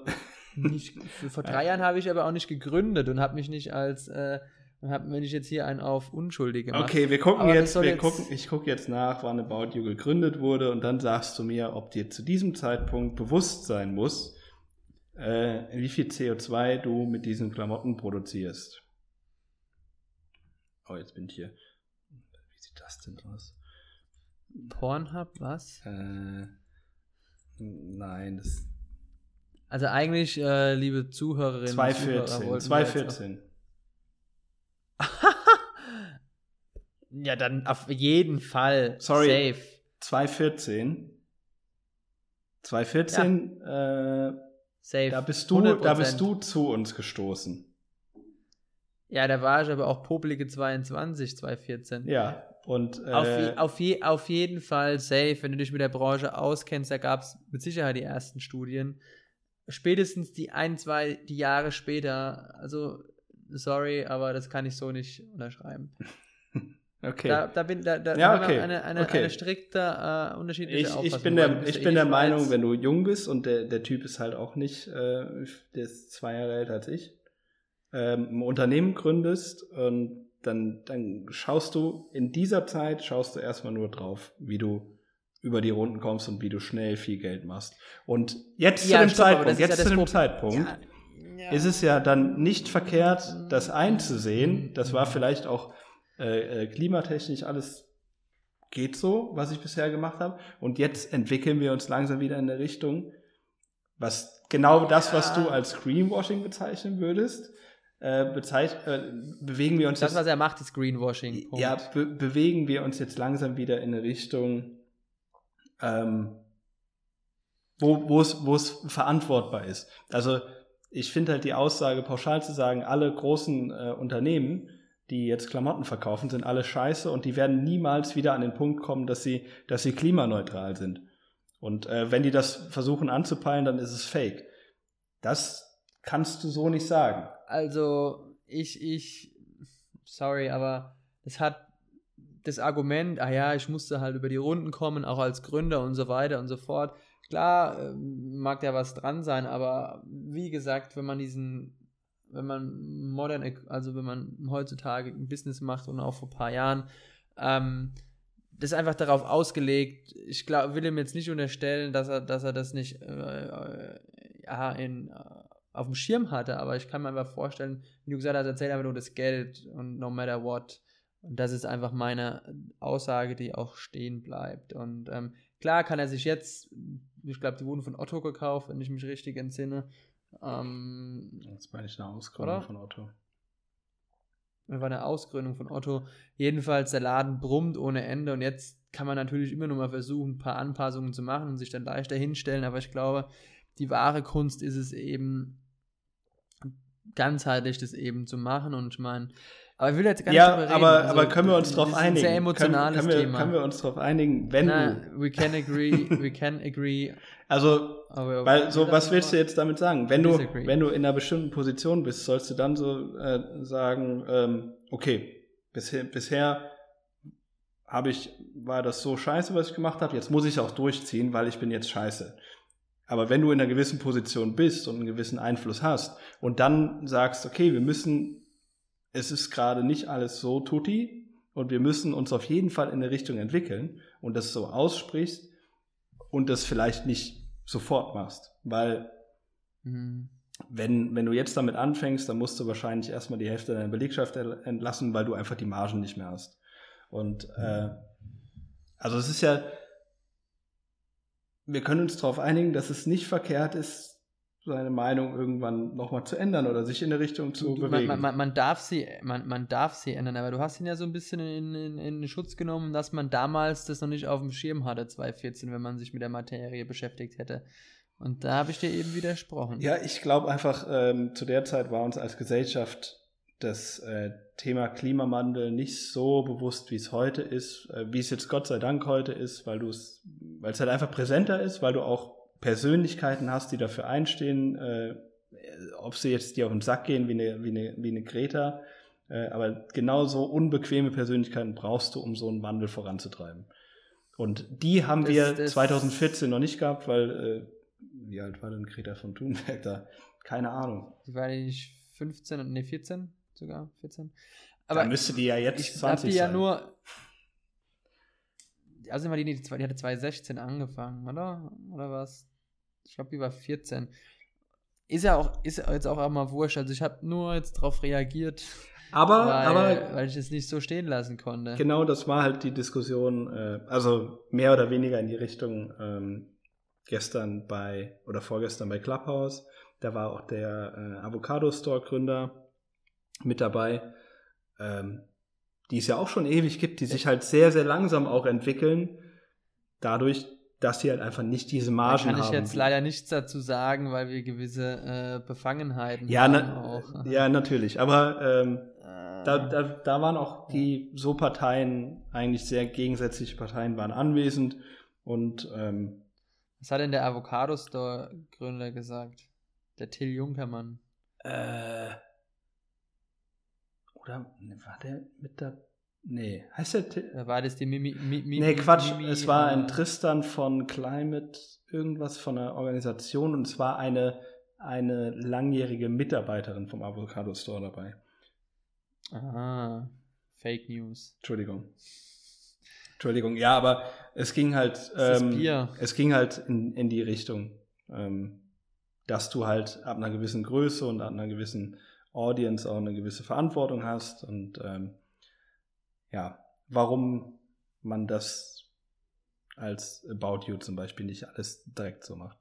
Nicht, vor drei Jahren habe ich aber auch nicht gegründet und habe mich nicht als äh, hab, wenn ich jetzt hier einen auf Unschuldige mache. Okay, wir gucken Aber jetzt, wir jetzt gucken, ich gucke jetzt nach, wann About You gegründet wurde und dann sagst du mir, ob dir zu diesem Zeitpunkt bewusst sein muss, äh, wie viel CO2 du mit diesen Klamotten produzierst. Oh, jetzt bin ich hier. Wie sieht das denn aus? Pornhub, was? Äh, nein, das. Also eigentlich, äh, liebe Zuhörerinnen 2014, Zuhörer, 2014. ja, dann auf jeden Fall. Sorry. Safe. 2014. 2014, ja. äh, Safe. Da bist, du, da bist du zu uns gestoßen. Ja, da war ich aber auch Publike 22, 2014. Ja, und. Äh, auf, je, auf, je, auf jeden Fall safe, wenn du dich mit der Branche auskennst, da gab es mit Sicherheit die ersten Studien. Spätestens die ein, zwei die Jahre später, also sorry, aber das kann ich so nicht unterschreiben. Okay. Da, da bin da, da ja, okay. eine, eine, okay. eine strikte äh, unterschiedliche ich, Auffassung. Ich bin der, ich bin der Meinung, wenn du jung bist und der, der Typ ist halt auch nicht, äh, der ist zwei Jahre älter als ich, ähm, ein Unternehmen gründest und dann, dann schaust du in dieser Zeit, schaust du erstmal nur drauf, wie du über die Runden kommst und wie du schnell viel Geld machst. Und jetzt ja, zu dem stopp, Zeitpunkt, jetzt ja zu dem Zeitpunkt, ja ist es ja dann nicht verkehrt, das einzusehen. Das war vielleicht auch äh, äh, klimatechnisch alles geht so, was ich bisher gemacht habe. Und jetzt entwickeln wir uns langsam wieder in eine Richtung, was genau das, was du als Greenwashing bezeichnen würdest. Äh, bezeich äh, bewegen wir uns das, jetzt, was er macht, ist Greenwashing. Punkt. Ja, be bewegen wir uns jetzt langsam wieder in eine Richtung, ähm, wo es verantwortbar ist. Also ich finde halt die Aussage, pauschal zu sagen, alle großen äh, Unternehmen, die jetzt Klamotten verkaufen, sind alle scheiße und die werden niemals wieder an den Punkt kommen, dass sie, dass sie klimaneutral sind. Und äh, wenn die das versuchen anzupeilen, dann ist es fake. Das kannst du so nicht sagen. Also, ich, ich, sorry, aber es hat das Argument, ah ja, ich musste halt über die Runden kommen, auch als Gründer und so weiter und so fort. Klar, äh, mag da was dran sein, aber wie gesagt, wenn man diesen, wenn man modern, also wenn man heutzutage ein Business macht und auch vor ein paar Jahren, ähm, das ist einfach darauf ausgelegt. Ich glaub, will ihm jetzt nicht unterstellen, dass er, dass er das nicht äh, äh ja, in, äh, auf dem Schirm hatte, aber ich kann mir einfach vorstellen, wie du gesagt hast, erzähl einfach nur das Geld und no matter what. Und das ist einfach meine Aussage, die auch stehen bleibt. Und ähm, klar kann er sich jetzt, ich glaube, die wurden von Otto gekauft, wenn ich mich richtig entsinne. Ähm, das war nicht eine Ausgründung von Otto. Das war eine Ausgründung von Otto. Jedenfalls, der Laden brummt ohne Ende und jetzt kann man natürlich immer noch mal versuchen, ein paar Anpassungen zu machen und sich dann leichter hinstellen, aber ich glaube, die wahre Kunst ist es eben, ganzheitlich das eben zu machen und ich meine, aber ich will jetzt gar nicht ja, darüber reden. Aber, also, aber können wir uns darauf einigen? Sehr emotionales können, können wir, Thema. Können wir uns darauf einigen, wenn Na, du. We can agree, we can agree. Also, weil so, was willst du jetzt damit sagen? Wenn du, wenn du in einer bestimmten Position bist, sollst du dann so äh, sagen, ähm, okay, bisher, bisher habe ich, war das so scheiße, was ich gemacht habe, jetzt muss ich es auch durchziehen, weil ich bin jetzt scheiße. Aber wenn du in einer gewissen Position bist und einen gewissen Einfluss hast und dann sagst, okay, wir müssen es ist gerade nicht alles so tutti und wir müssen uns auf jeden Fall in eine Richtung entwickeln und das so aussprichst und das vielleicht nicht sofort machst, weil mhm. wenn, wenn du jetzt damit anfängst, dann musst du wahrscheinlich erstmal die Hälfte deiner Belegschaft entlassen, weil du einfach die Margen nicht mehr hast. Und äh, also es ist ja, wir können uns darauf einigen, dass es nicht verkehrt ist, seine Meinung irgendwann nochmal zu ändern oder sich in eine Richtung zu du, bewegen. Man, man, man, darf sie, man, man darf sie ändern, aber du hast ihn ja so ein bisschen in, in, in Schutz genommen, dass man damals das noch nicht auf dem Schirm hatte, 2014, wenn man sich mit der Materie beschäftigt hätte. Und da habe ich dir eben widersprochen. Ja, ich glaube einfach, ähm, zu der Zeit war uns als Gesellschaft das äh, Thema Klimawandel nicht so bewusst, wie es heute ist, äh, wie es jetzt Gott sei Dank heute ist, weil du es, weil es halt einfach präsenter ist, weil du auch Persönlichkeiten hast, die dafür einstehen, äh, ob sie jetzt dir auf den Sack gehen wie eine, wie eine, wie eine Greta, äh, aber genauso unbequeme Persönlichkeiten brauchst du, um so einen Wandel voranzutreiben. Und die haben das, wir das 2014 noch nicht gehabt, weil, äh, wie alt war denn Greta von Thunberg da? Keine Ahnung. Die war nicht 15, nee, 14 sogar, 14. Aber Dann müsste die ja jetzt ich 20 die sein. ja nur, also die, die, die hatte 2016 angefangen, oder? Oder was? Ich glaube, die war 14. Ist ja auch, ist jetzt auch einmal wurscht. Also ich habe nur jetzt darauf reagiert. Aber, weil, aber, weil ich es nicht so stehen lassen konnte. Genau, das war halt die Diskussion, äh, also mehr oder weniger in die Richtung ähm, gestern bei oder vorgestern bei Clubhouse. Da war auch der äh, Avocado Store Gründer mit dabei, ähm, die es ja auch schon ewig gibt, die sich halt sehr, sehr langsam auch entwickeln. Dadurch, dass sie halt einfach nicht diese Margen haben. Da kann ich jetzt leider nichts dazu sagen, weil wir gewisse äh, Befangenheiten ja, haben. Na. Ja, natürlich. Aber ähm, äh. da, da, da waren auch die so Parteien, eigentlich sehr gegensätzliche Parteien, waren anwesend. Und ähm, was hat denn der Avocado Store Gründer gesagt? Der Till Junkermann. Äh, oder war der mit der Nee, heißt der. Da war das die Mimi. Mimi nee, Quatsch. Mimi, es war ein Tristan von Climate, irgendwas von einer Organisation und es war eine, eine langjährige Mitarbeiterin vom Avocado Store dabei. Ah, Fake News. Entschuldigung. Entschuldigung, ja, aber es ging halt. Ähm, es ging halt in, in die Richtung, ähm, dass du halt ab einer gewissen Größe und ab einer gewissen Audience auch eine gewisse Verantwortung hast und ähm, ja, warum man das als About You zum Beispiel nicht alles direkt so macht.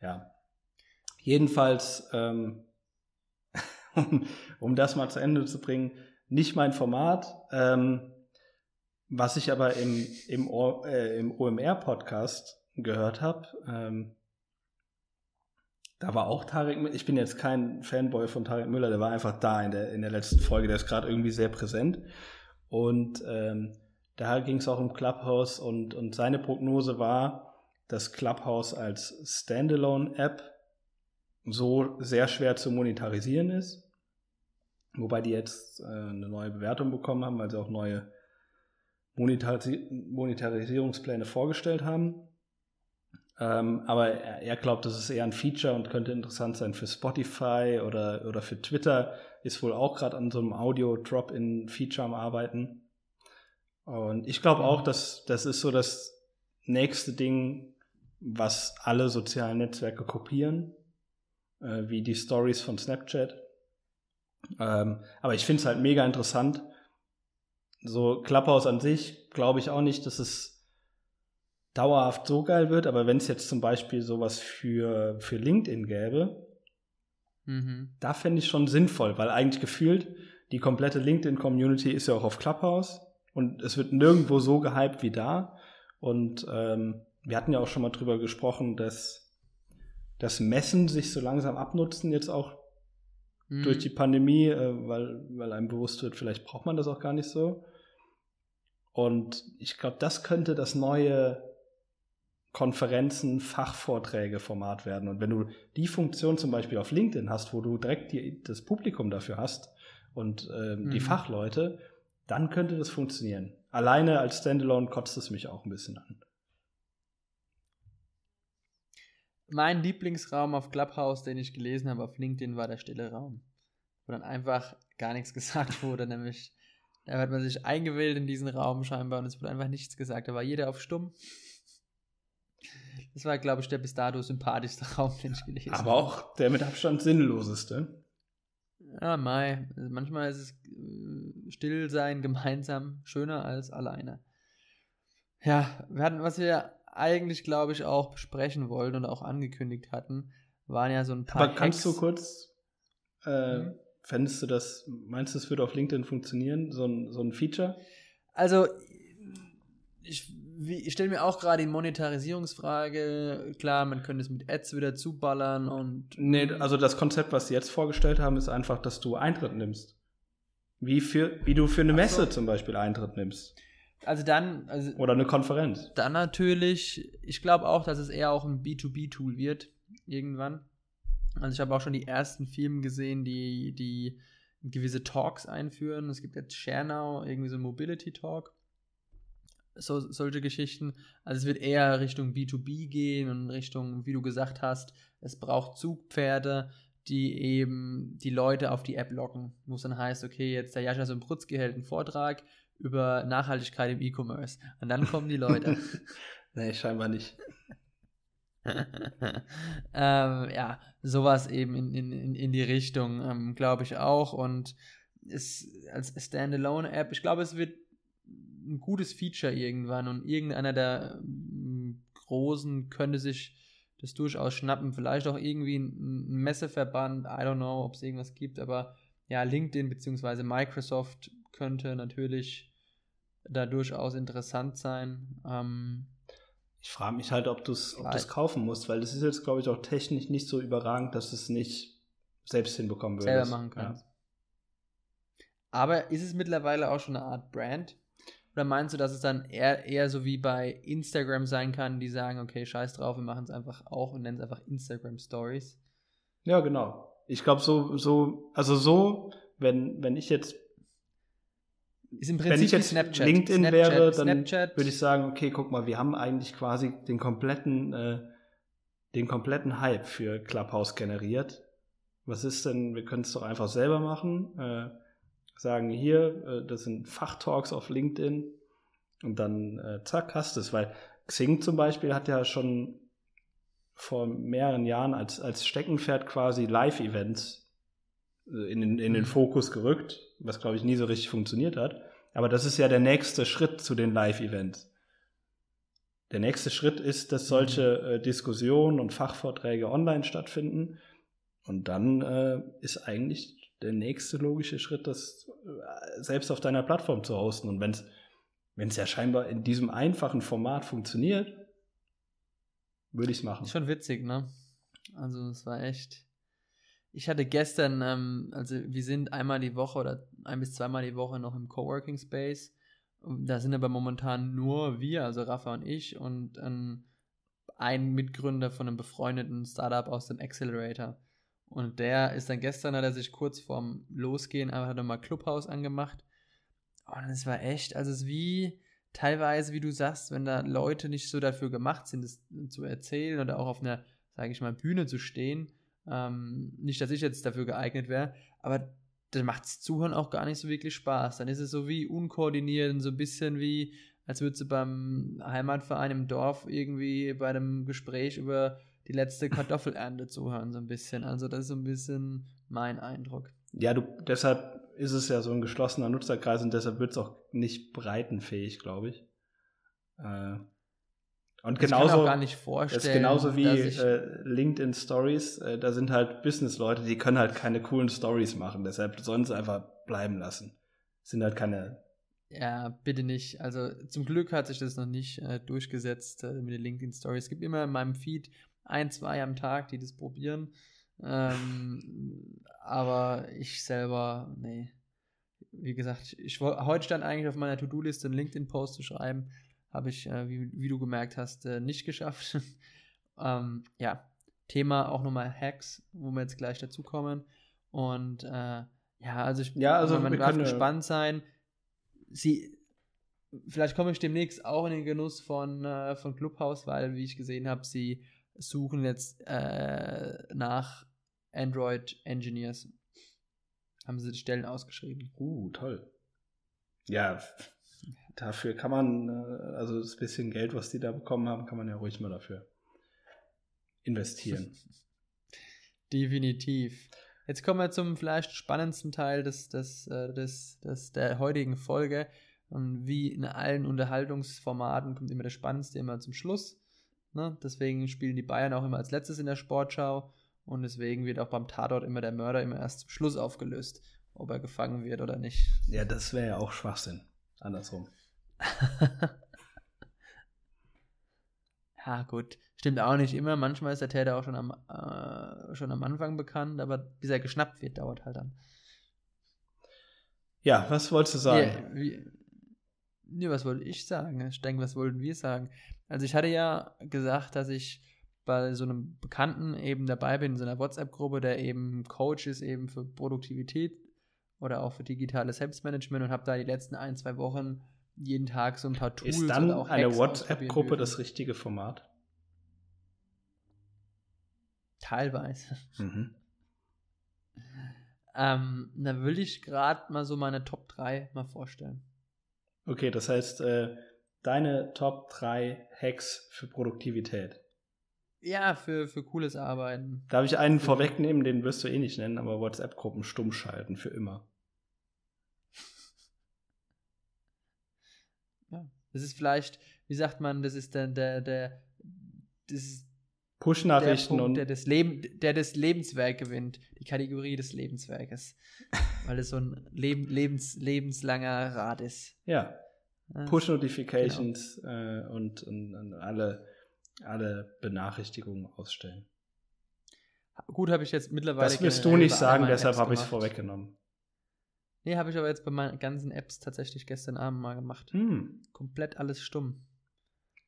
Ja. Jedenfalls, ähm, um das mal zu Ende zu bringen, nicht mein Format. Ähm, was ich aber im, im, äh, im OMR-Podcast gehört habe, ähm, da war auch Tarek mit. Ich bin jetzt kein Fanboy von Tarek Müller, der war einfach da in der, in der letzten Folge, der ist gerade irgendwie sehr präsent. Und ähm, da ging es auch um Clubhouse und, und seine Prognose war, dass Clubhouse als Standalone-App so sehr schwer zu monetarisieren ist. Wobei die jetzt äh, eine neue Bewertung bekommen haben, weil sie auch neue, Monetarisi Monetarisierungspläne vorgestellt haben. Ähm, aber er, glaubt, das ist eher ein Feature und könnte interessant sein für Spotify oder, oder für Twitter. Ist wohl auch gerade an so einem Audio-Drop-in-Feature am Arbeiten. Und ich glaube auch, dass das ist so das nächste Ding, was alle sozialen Netzwerke kopieren, äh, wie die Stories von Snapchat. Ähm, aber ich finde es halt mega interessant. So Clubhouse an sich glaube ich auch nicht, dass es dauerhaft so geil wird, aber wenn es jetzt zum Beispiel sowas für, für LinkedIn gäbe, mhm. da fände ich schon sinnvoll, weil eigentlich gefühlt die komplette LinkedIn-Community ist ja auch auf Clubhouse und es wird nirgendwo so gehypt wie da. Und ähm, wir hatten ja auch schon mal drüber gesprochen, dass das Messen sich so langsam abnutzen, jetzt auch mhm. durch die Pandemie, äh, weil, weil einem bewusst wird, vielleicht braucht man das auch gar nicht so. Und ich glaube, das könnte das neue Konferenzen, Fachvorträge Format werden. Und wenn du die Funktion zum Beispiel auf LinkedIn hast, wo du direkt die, das Publikum dafür hast und ähm, mhm. die Fachleute, dann könnte das funktionieren. Alleine als Standalone kotzt es mich auch ein bisschen an. Mein Lieblingsraum auf Clubhouse, den ich gelesen habe auf LinkedIn, war der stille Raum. Wo dann einfach gar nichts gesagt wurde, nämlich da hat man sich eingewählt in diesen Raum scheinbar und es wurde einfach nichts gesagt. Da war jeder auf stumm. Das war, glaube ich, der bis dato sympathischste Raum, den ich gelesen habe. Aber auch der mit Abstand sinnloseste. Ja, Mai. Also manchmal ist es äh, still sein gemeinsam schöner als alleine. Ja, wir hatten, was wir eigentlich, glaube ich, auch besprechen wollten und auch angekündigt hatten, waren ja so ein paar. Aber kannst Hacks. du kurz, äh, mhm. fändest du das, meinst du, es würde auf LinkedIn funktionieren, so ein, so ein Feature? Also, ich wie, ich stelle mir auch gerade die Monetarisierungsfrage. Klar, man könnte es mit Ads wieder zuballern und. Nee, also das Konzept, was sie jetzt vorgestellt haben, ist einfach, dass du Eintritt nimmst. Wie, für, wie du für eine Messe so. zum Beispiel Eintritt nimmst. Also dann. Also Oder eine Konferenz. Dann natürlich, ich glaube auch, dass es eher auch ein B2B-Tool wird, irgendwann. Also ich habe auch schon die ersten Firmen gesehen, die, die gewisse Talks einführen. Es gibt jetzt ShareNow, irgendwie so ein Mobility Talk so, solche Geschichten. Also es wird eher Richtung B2B gehen und Richtung, wie du gesagt hast, es braucht Zugpferde, die eben die Leute auf die App locken. Wo es dann heißt, okay, jetzt der Jascha Sombrutzki hält einen Vortrag über Nachhaltigkeit im E-Commerce. Und dann kommen die Leute. nee, scheinbar nicht. ähm, ja, sowas eben in, in, in die Richtung, ähm, glaube ich auch. Und ist als Standalone-App, ich glaube, es wird ein gutes Feature irgendwann und irgendeiner der ähm, Großen könnte sich das durchaus schnappen. Vielleicht auch irgendwie ein, Messeverband, I don't know, ob es irgendwas gibt, aber ja, LinkedIn bzw. Microsoft könnte natürlich da durchaus interessant sein. Ähm, ich frage mich halt, ob du es kaufen musst, weil das ist jetzt, glaube ich, auch technisch nicht so überragend, dass du es nicht selbst hinbekommen würdest. Selber machen kannst. Ja. Aber ist es mittlerweile auch schon eine Art Brand? Oder meinst du, dass es dann eher, eher so wie bei Instagram sein kann, die sagen, okay, scheiß drauf, wir machen es einfach auch und nennen es einfach Instagram Stories? Ja, genau. Ich glaube, so, so, also so, wenn, wenn ich jetzt ist im Prinzip wenn ich jetzt Snapchat. LinkedIn Snapchat, wäre, dann würde ich sagen, okay, guck mal, wir haben eigentlich quasi den kompletten, äh, den kompletten Hype für Clubhouse generiert. Was ist denn, wir können es doch einfach selber machen. Äh, sagen, hier, äh, das sind Fachtalks auf LinkedIn und dann äh, zack, hast du es. Weil Xing zum Beispiel hat ja schon vor mehreren Jahren als, als Steckenpferd quasi Live-Events äh, in, in, in den mhm. Fokus gerückt, was glaube ich nie so richtig funktioniert hat. Aber das ist ja der nächste Schritt zu den Live-Events. Der nächste Schritt ist, dass solche mhm. äh, Diskussionen und Fachvorträge online stattfinden. Und dann äh, ist eigentlich der nächste logische Schritt, das äh, selbst auf deiner Plattform zu hosten. Und wenn es ja scheinbar in diesem einfachen Format funktioniert, würde ich es machen. Schon witzig, ne? Also es war echt. Ich hatte gestern, ähm, also wir sind einmal die Woche oder ein bis zweimal die Woche noch im Coworking Space. Da sind aber momentan nur wir, also Rafa und ich und ähm, ein Mitgründer von einem befreundeten Startup aus dem Accelerator. Und der ist dann gestern, hat er sich kurz vorm Losgehen einfach nochmal Clubhouse angemacht. Und es war echt, also es ist wie teilweise, wie du sagst, wenn da Leute nicht so dafür gemacht sind, das zu erzählen oder auch auf einer, sage ich mal, Bühne zu stehen, ähm, nicht, dass ich jetzt dafür geeignet wäre, aber dann macht das Zuhören auch gar nicht so wirklich Spaß. Dann ist es so wie unkoordiniert und so ein bisschen wie, als würdest du beim Heimatverein im Dorf irgendwie bei einem Gespräch über die letzte Kartoffelernte zuhören, so ein bisschen. Also das ist so ein bisschen mein Eindruck. Ja, du, deshalb ist es ja so ein geschlossener Nutzerkreis und deshalb wird es auch nicht breitenfähig, glaube ich. Äh, und genauso, ich kann auch gar nicht vorstellen. Das ist genauso wie äh, LinkedIn Stories. Äh, da sind halt Business-Leute, die können halt keine coolen Stories machen. Deshalb sollen sie einfach bleiben lassen. Sind halt keine. Ja, bitte nicht. Also zum Glück hat sich das noch nicht äh, durchgesetzt äh, mit den LinkedIn Stories. Es gibt immer in meinem Feed ein, zwei am Tag, die das probieren. Ähm, aber ich selber, nee. Wie gesagt, ich heute stand eigentlich auf meiner To-Do-Liste einen LinkedIn-Post zu schreiben. Habe ich, äh, wie, wie, du gemerkt hast, äh, nicht geschafft. ähm, ja, Thema auch nochmal Hacks, wo wir jetzt gleich dazu kommen. Und äh, ja, also ich ja, also man darf gespannt sein. Sie, vielleicht komme ich demnächst auch in den Genuss von, äh, von Clubhouse, weil, wie ich gesehen habe, sie suchen jetzt äh, nach Android Engineers. Haben sie die Stellen ausgeschrieben. Uh, toll. Ja, dafür kann man, äh, also das bisschen Geld, was die da bekommen haben, kann man ja ruhig mal dafür investieren. Definitiv. Jetzt kommen wir zum vielleicht spannendsten Teil des, des, äh, des, des, der heutigen Folge. Und wie in allen Unterhaltungsformaten kommt immer das Spannendste immer zum Schluss. Ne? Deswegen spielen die Bayern auch immer als letztes in der Sportschau und deswegen wird auch beim Tatort immer der Mörder immer erst zum Schluss aufgelöst, ob er gefangen wird oder nicht. Ja, das wäre ja auch Schwachsinn. Andersrum. ja, gut. Stimmt auch nicht immer. Manchmal ist der Täter auch schon am, äh, schon am Anfang bekannt, aber bis er geschnappt wird, dauert halt dann. Ja, was wolltest du sagen? Ja, wie, nee, was wollte ich sagen? Ich denke, was wollten wir sagen? Also ich hatte ja gesagt, dass ich bei so einem Bekannten eben dabei bin, in so einer WhatsApp-Gruppe, der eben Coach ist eben für Produktivität oder auch für digitales Selbstmanagement und habe da die letzten ein, zwei Wochen jeden Tag so ein paar Tools. Ist dann auch eine WhatsApp-Gruppe das richtige Format? Teilweise. Mhm. ähm, da will ich gerade mal so meine Top 3 mal vorstellen. Okay, das heißt, äh, deine Top 3 Hacks für Produktivität. Ja, für, für cooles Arbeiten. Darf ich einen vorwegnehmen, den wirst du eh nicht nennen, aber WhatsApp-Gruppen stumm schalten für immer. Ja, das ist vielleicht, wie sagt man, das ist der, der, der das ist Push-Nachrichten und. Der das, Leben, der das Lebenswerk gewinnt, die Kategorie des Lebenswerkes. weil es so ein Leben, lebens, lebenslanger Rat ist. Ja, Push-Notifications genau. äh, und, und, und, alle, alle Benachrichtigungen ausstellen. Gut, habe ich jetzt mittlerweile. Das wirst du nicht sagen, deshalb habe ich es vorweggenommen. Nee, habe ich aber jetzt bei meinen ganzen Apps tatsächlich gestern Abend mal gemacht. Hm. Komplett alles stumm.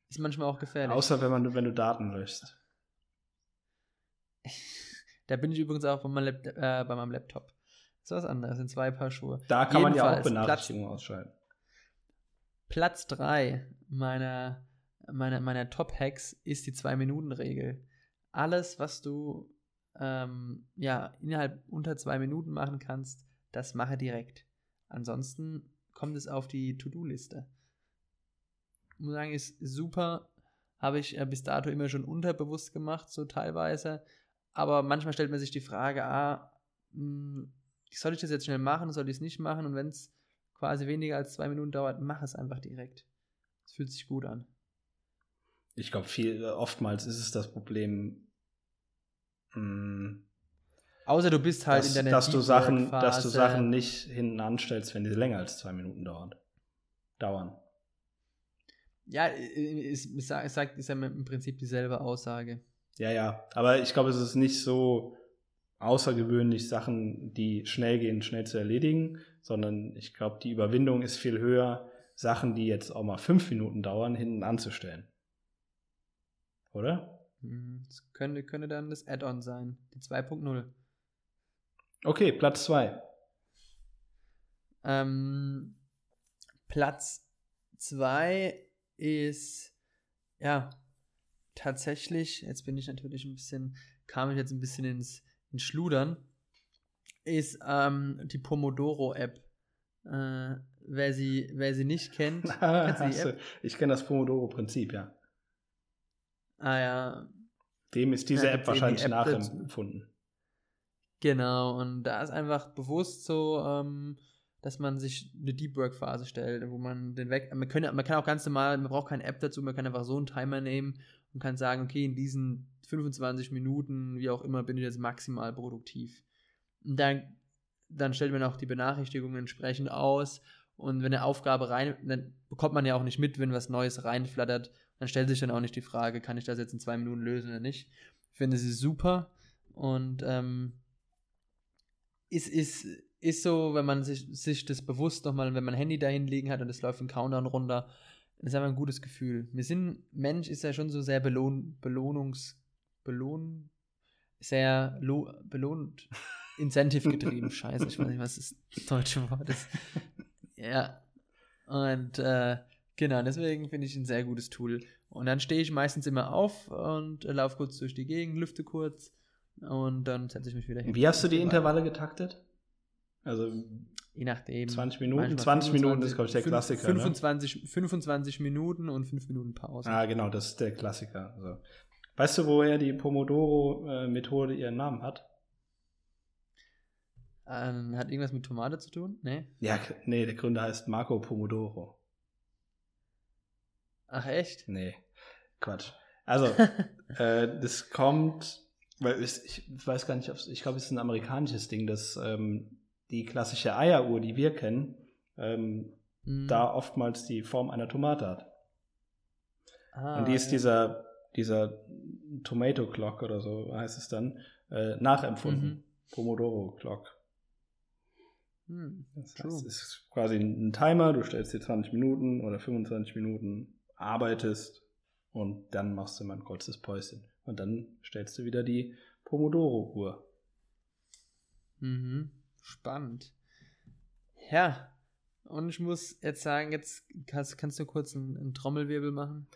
Ist manchmal auch gefährlich. Außer wenn, man, wenn du Daten löscht. da bin ich übrigens auch bei meinem, Laptop, äh, bei meinem Laptop. Das ist was anderes, sind zwei Paar Schuhe. Da kann Jedenfalls, man ja auch Benachrichtigungen ausschalten. Platz 3 meiner, meiner, meiner Top-Hacks ist die 2-Minuten-Regel. Alles, was du ähm, ja, innerhalb unter zwei Minuten machen kannst, das mache direkt. Ansonsten kommt es auf die To-Do-Liste. Muss sagen, ist super. Habe ich äh, bis dato immer schon unterbewusst gemacht, so teilweise. Aber manchmal stellt man sich die Frage, ah, mh, hm, soll ich das jetzt schnell machen, soll ich es nicht machen? Und wenn es quasi weniger als zwei Minuten dauert, mach es einfach direkt. Es fühlt sich gut an. Ich glaube, viel oftmals ist es das Problem. Mh, hm, Außer du bist halt dass, in deiner dass du Sachen, dass du Sachen nicht hinten anstellst, wenn die länger als zwei Minuten dauern. Dauern. Ja, es, es sagt, ist ja im Prinzip dieselbe Aussage. Ja, ja. Aber ich glaube, es ist nicht so außergewöhnlich, Sachen, die schnell gehen, schnell zu erledigen, sondern ich glaube, die Überwindung ist viel höher, Sachen, die jetzt auch mal fünf Minuten dauern, hinten anzustellen. Oder? Hm, das könnte, könnte dann das Add-on sein, die 2.0. Okay, Platz 2. Ähm, Platz zwei ist, ja, tatsächlich, jetzt bin ich natürlich ein bisschen, kam ich jetzt ein bisschen ins, ins Schludern, ist ähm, die Pomodoro-App. Äh, wer, sie, wer sie nicht kennt, kennt sie ich kenne das Pomodoro-Prinzip, ja. Ah ja. Dem ist diese ja, App wahrscheinlich die App nachempfunden. Genau, und da ist einfach bewusst so, ähm, dass man sich eine Deep Work Phase stellt, wo man den weg, man, können, man kann auch ganz normal, man braucht keine App dazu, man kann einfach so einen Timer nehmen und kann sagen, okay, in diesen 25 Minuten, wie auch immer, bin ich jetzt maximal produktiv. Dann, dann stellt man auch die Benachrichtigungen entsprechend aus und wenn eine Aufgabe rein, dann bekommt man ja auch nicht mit, wenn was Neues reinflattert, dann stellt sich dann auch nicht die Frage, kann ich das jetzt in zwei Minuten lösen oder nicht. Ich finde sie super und ähm, ist, ist, ist so, wenn man sich, sich das bewusst nochmal, wenn man ein Handy dahin liegen hat und es läuft ein Countdown runter, ist einfach ein gutes Gefühl. Wir sind, Mensch ist ja schon so sehr belohn, Belohnungs, Belohn, sehr lo, belohnt, Incentive getrieben. Scheiße, ich weiß nicht, was das deutsche Wort ist. Ja. Und äh, genau, deswegen finde ich ein sehr gutes Tool. Und dann stehe ich meistens immer auf und äh, laufe kurz durch die Gegend, lüfte kurz und dann setze ich mich wieder hin. Wie hast du die Intervalle getaktet? Also je nachdem. 20 Minuten, 20 Minuten ist, glaube ich, der Klassiker. 25, ne? 25 Minuten und 5 Minuten Pause. Ah, genau, das ist der Klassiker. Also. Weißt du, woher die Pomodoro-Methode ihren Namen hat? Ähm, hat irgendwas mit Tomate zu tun? Nee? Ja, nee, der Gründer heißt Marco Pomodoro. Ach, echt? Nee, Quatsch. Also, äh, das kommt, weil ich, ich weiß gar nicht, ich glaube, es ist ein amerikanisches Ding, dass ähm, die klassische Eieruhr, die wir kennen, ähm, mm. da oftmals die Form einer Tomate hat. Ah, Und die ist ja. dieser, dieser Tomato Clock oder so heißt es dann, äh, nachempfunden. Mhm. Pomodoro Clock. Hm, das heißt, es ist quasi ein Timer, du stellst dir 20 Minuten oder 25 Minuten, arbeitest und dann machst du mal ein kurzes Päuschen. Und dann stellst du wieder die Pomodoro-Uhr. Mhm. Spannend. Ja, und ich muss jetzt sagen, jetzt kannst, kannst du kurz einen, einen Trommelwirbel machen?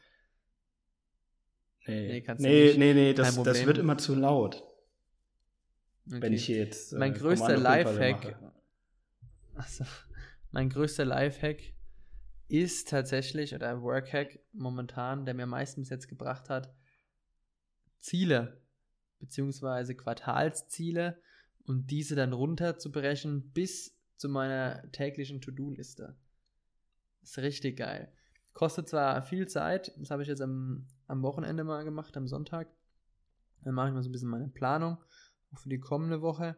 Nee, nee, kannst nee, nicht. nee, nee das, das wird immer zu laut. Okay. Wenn ich hier jetzt. Äh, mein größter Lifehack. Achso, mein größter Lifehack ist tatsächlich, oder Workhack momentan, der mir meistens jetzt gebracht hat, Ziele, beziehungsweise Quartalsziele und diese dann runterzubrechen bis zu meiner täglichen To-Do-Liste. Ist richtig geil. Kostet zwar viel Zeit, das habe ich jetzt am, am Wochenende mal gemacht, am Sonntag. Dann mache ich mal so ein bisschen meine Planung, für die kommende Woche.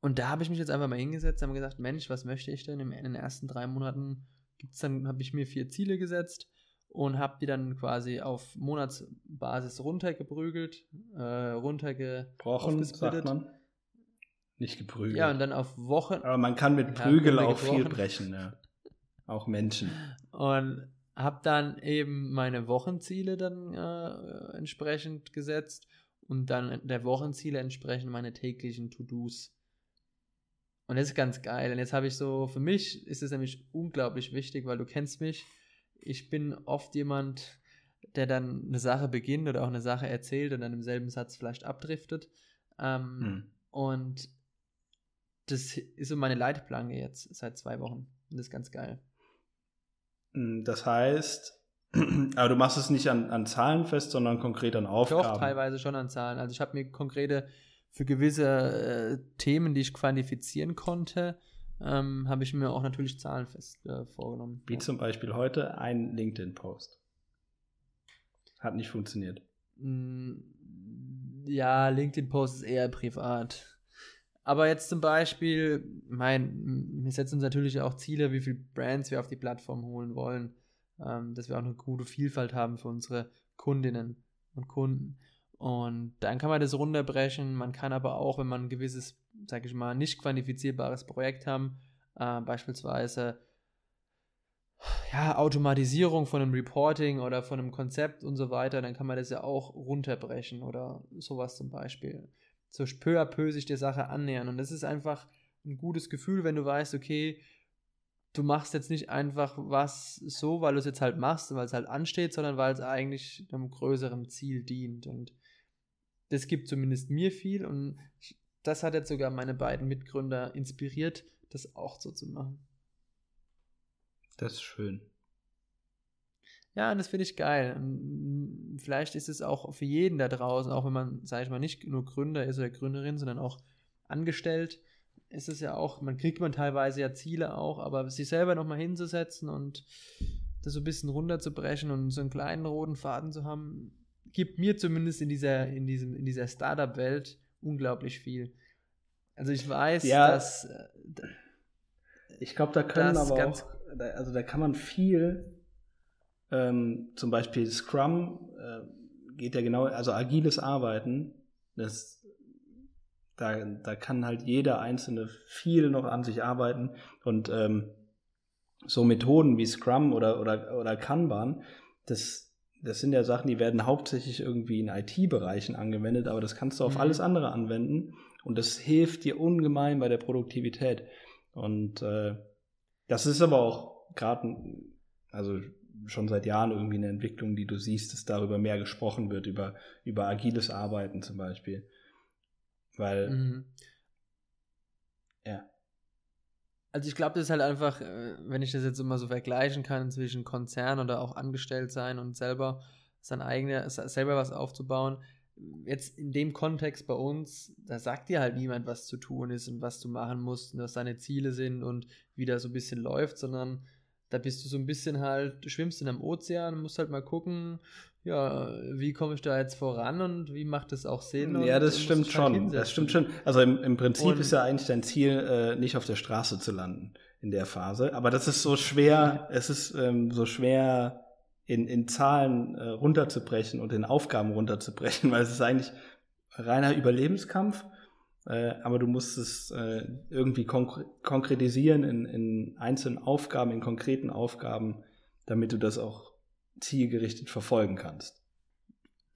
Und da habe ich mich jetzt einfach mal hingesetzt, habe gesagt, Mensch, was möchte ich denn? In den ersten drei Monaten gibt's dann, habe ich mir vier Ziele gesetzt und habe die dann quasi auf Monatsbasis runtergeprügelt, äh, runtergebrochen, sagt man. Nicht geprügelt. Ja, und dann auf Wochen. Aber man kann mit Prügel ja, auch viel brechen, ja. Auch Menschen. Und habe dann eben meine Wochenziele dann äh, entsprechend gesetzt und dann der Wochenziele entsprechend meine täglichen To-Dos. Und das ist ganz geil. Und jetzt habe ich so, für mich ist es nämlich unglaublich wichtig, weil du kennst mich. Ich bin oft jemand, der dann eine Sache beginnt oder auch eine Sache erzählt und dann im selben Satz vielleicht abdriftet. Ähm, hm. Und das ist so meine Leitplanke jetzt seit zwei Wochen. Und das ist ganz geil. Hm, das heißt, aber du machst es nicht an, an Zahlen fest, sondern konkret an Aufgaben. Doch, teilweise schon an Zahlen. Also ich habe mir konkrete, für gewisse äh, Themen, die ich quantifizieren konnte, ähm, habe ich mir auch natürlich zahlenfest äh, vorgenommen. Wie ja. zum Beispiel heute ein LinkedIn-Post. Hat nicht funktioniert. Hm, ja, LinkedIn-Post ist eher privat. Aber jetzt zum Beispiel, mein, wir setzen uns natürlich auch Ziele, wie viele Brands wir auf die Plattform holen wollen, ähm, dass wir auch eine gute Vielfalt haben für unsere Kundinnen und Kunden. Und dann kann man das runterbrechen. Man kann aber auch, wenn man ein gewisses, sag ich mal, nicht quantifizierbares Projekt haben, äh, beispielsweise ja, Automatisierung von einem Reporting oder von einem Konzept und so weiter, dann kann man das ja auch runterbrechen oder sowas zum Beispiel so peu à peu sich der Sache annähern. Und das ist einfach ein gutes Gefühl, wenn du weißt, okay, du machst jetzt nicht einfach was so, weil du es jetzt halt machst, weil es halt ansteht, sondern weil es eigentlich einem größeren Ziel dient. Und das gibt zumindest mir viel und das hat jetzt sogar meine beiden Mitgründer inspiriert, das auch so zu machen. Das ist schön. Ja, und das finde ich geil. Und vielleicht ist es auch für jeden da draußen, auch wenn man, sage ich mal, nicht nur Gründer ist oder Gründerin, sondern auch angestellt, ist es ja auch, man kriegt man teilweise ja Ziele auch, aber sich selber nochmal hinzusetzen und das so ein bisschen runterzubrechen und so einen kleinen roten Faden zu haben, gibt mir zumindest in dieser, in diesem, in dieser Startup-Welt unglaublich viel. Also ich weiß, ja, dass. Äh, ich glaube, da können aber auch, also da kann man viel, ähm, zum Beispiel Scrum äh, geht ja genau, also agiles Arbeiten, das da, da kann halt jeder Einzelne viel noch an sich arbeiten und ähm, so Methoden wie Scrum oder, oder, oder Kanban, das, das sind ja Sachen, die werden hauptsächlich irgendwie in IT-Bereichen angewendet, aber das kannst du auf mhm. alles andere anwenden und das hilft dir ungemein bei der Produktivität. Und äh, das ist aber auch gerade, also schon seit Jahren irgendwie eine Entwicklung, die du siehst, dass darüber mehr gesprochen wird, über, über agiles Arbeiten zum Beispiel. Weil, mhm. ja. Also ich glaube, das ist halt einfach, äh, wenn ich das jetzt immer so vergleichen kann zwischen Konzern oder auch angestellt sein und selber sein eigenes, selber was aufzubauen. Jetzt in dem Kontext bei uns, da sagt dir halt niemand, was zu tun ist und was du machen musst und was deine Ziele sind und wie das so ein bisschen läuft, sondern da bist du so ein bisschen halt, du schwimmst in einem Ozean, musst halt mal gucken, ja, wie komme ich da jetzt voran und wie macht es auch Sinn? Ja, das stimmt schon. Hinsetzen. Das stimmt schon. Also im, im Prinzip und ist ja eigentlich dein Ziel, äh, nicht auf der Straße zu landen in der Phase. Aber das ist so schwer, es ist ähm, so schwer in, in Zahlen äh, runterzubrechen und in Aufgaben runterzubrechen, weil es ist eigentlich reiner Überlebenskampf. Äh, aber du musst es äh, irgendwie konk konkretisieren in, in einzelnen Aufgaben, in konkreten Aufgaben, damit du das auch zielgerichtet verfolgen kannst.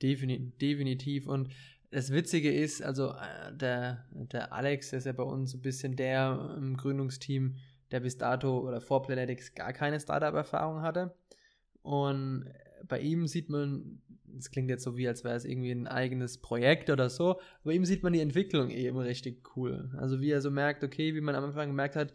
Definitiv. Und das Witzige ist, also äh, der, der Alex, der ist ja bei uns ein bisschen der im Gründungsteam, der bis dato oder vor Planetics gar keine Startup-Erfahrung hatte. Und bei ihm sieht man, das klingt jetzt so wie, als wäre es irgendwie ein eigenes Projekt oder so, bei ihm sieht man die Entwicklung eben richtig cool. Also wie er so merkt, okay, wie man am Anfang gemerkt hat,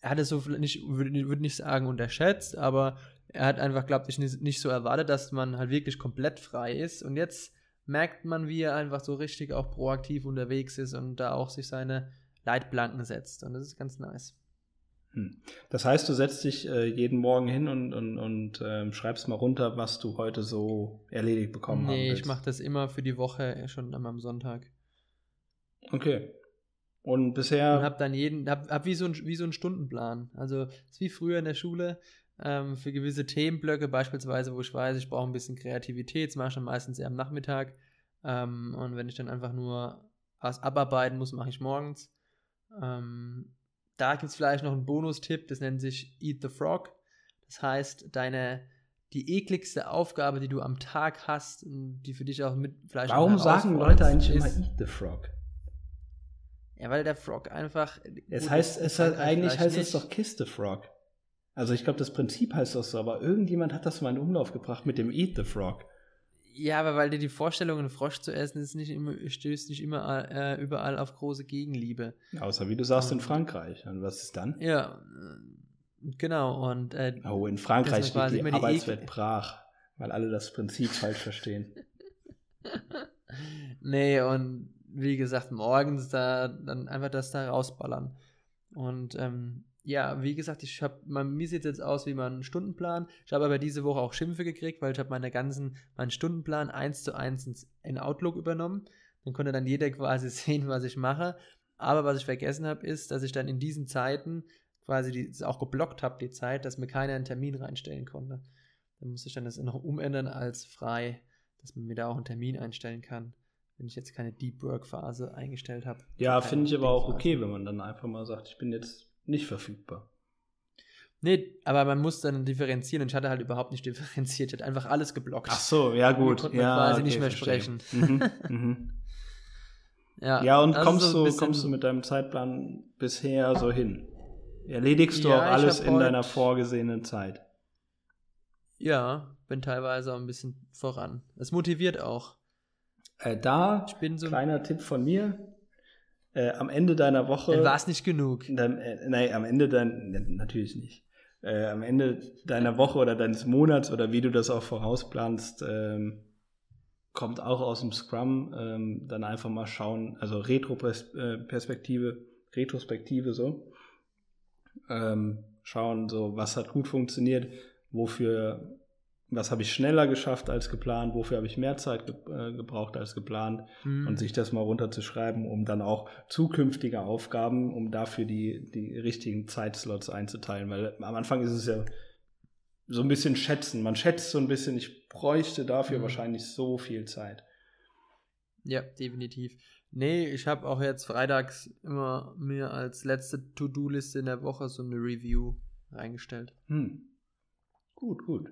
er hat es so nicht, würde würd nicht sagen unterschätzt, aber er hat einfach, glaube ich, nicht, so erwartet, dass man halt wirklich komplett frei ist. Und jetzt merkt man, wie er einfach so richtig auch proaktiv unterwegs ist und da auch sich seine Leitplanken setzt. Und das ist ganz nice. Hm. Das heißt, du setzt dich äh, jeden Morgen hin und, und, und ähm, schreibst mal runter, was du heute so erledigt bekommen hast. Nee, ich mache das immer für die Woche schon am Sonntag. Okay. Und bisher. Und hab dann jeden, hab, hab wie so ein, wie so ein Stundenplan. Also, ist wie früher in der Schule ähm, für gewisse Themenblöcke, beispielsweise, wo ich weiß, ich brauche ein bisschen Kreativität, das mache ich dann meistens eher am Nachmittag. Ähm, und wenn ich dann einfach nur was abarbeiten muss, mache ich morgens. Ähm, da gibt es vielleicht noch einen Bonustipp, das nennt sich Eat the Frog. Das heißt, deine die ekligste Aufgabe, die du am Tag hast, die für dich auch mit vielleicht Warum sagen Leute eigentlich ist, immer Eat the Frog? Ja, weil der Frog einfach. Es heißt, es hat, eigentlich heißt nicht. es doch Kiss the Frog. Also ich glaube, das Prinzip heißt das so, aber irgendjemand hat das mal in Umlauf gebracht mit dem Eat the Frog. Ja, aber weil dir die Vorstellung, einen Frosch zu essen, ist nicht immer, stößt nicht immer äh, überall auf große Gegenliebe. Außer wie du sagst in Frankreich. Und was ist dann? Ja, genau. Und, äh, oh, in Frankreich liegt die Arbeitswelt brach, weil alle das Prinzip falsch verstehen. nee, und wie gesagt, morgens da dann einfach das da rausballern. Und ähm, ja, wie gesagt, ich habe, mir sieht jetzt aus wie mein Stundenplan. Ich habe aber diese Woche auch Schimpfe gekriegt, weil ich habe meine ganzen, meinen Stundenplan eins zu eins in Outlook übernommen. Dann konnte dann jeder quasi sehen, was ich mache. Aber was ich vergessen habe, ist, dass ich dann in diesen Zeiten quasi die, auch geblockt habe, die Zeit, dass mir keiner einen Termin reinstellen konnte. Dann musste ich dann das noch umändern als frei, dass man mir da auch einen Termin einstellen kann, wenn ich jetzt keine Deep Work Phase eingestellt habe. Ja, finde ich aber auch okay, wenn man dann einfach mal sagt, ich bin jetzt nicht verfügbar. Nee, aber man muss dann differenzieren und ich hatte halt überhaupt nicht differenziert. Ich hatte einfach alles geblockt. Ach so, ja gut. Und ja, quasi okay, nicht mehr verstehe. sprechen. Mhm, mhm. ja, ja, und also kommst, so du, kommst du mit deinem Zeitplan bisher so hin? erledigst du ja, auch alles in deiner vorgesehenen Zeit. Ja, bin teilweise auch ein bisschen voran. Es motiviert auch. Äh, da, ich bin so kleiner Tipp von mir. Äh, am Ende deiner Woche. War es nicht genug? Dann, äh, nein, am Ende dann, natürlich nicht. Äh, am Ende deiner Woche oder deines Monats oder wie du das auch vorausplanst, ähm, kommt auch aus dem Scrum. Ähm, dann einfach mal schauen, also Retro-Perspektive, Retrospektive so. Ähm, schauen, so was hat gut funktioniert, wofür was habe ich schneller geschafft als geplant, wofür habe ich mehr Zeit ge äh, gebraucht als geplant mhm. und sich das mal runterzuschreiben, um dann auch zukünftige Aufgaben, um dafür die, die richtigen Zeitslots einzuteilen. Weil am Anfang ist es ja so ein bisschen schätzen. Man schätzt so ein bisschen, ich bräuchte dafür mhm. wahrscheinlich so viel Zeit. Ja, definitiv. Nee, ich habe auch jetzt freitags immer mir als letzte To-Do-Liste in der Woche so eine Review reingestellt. Hm. Gut, gut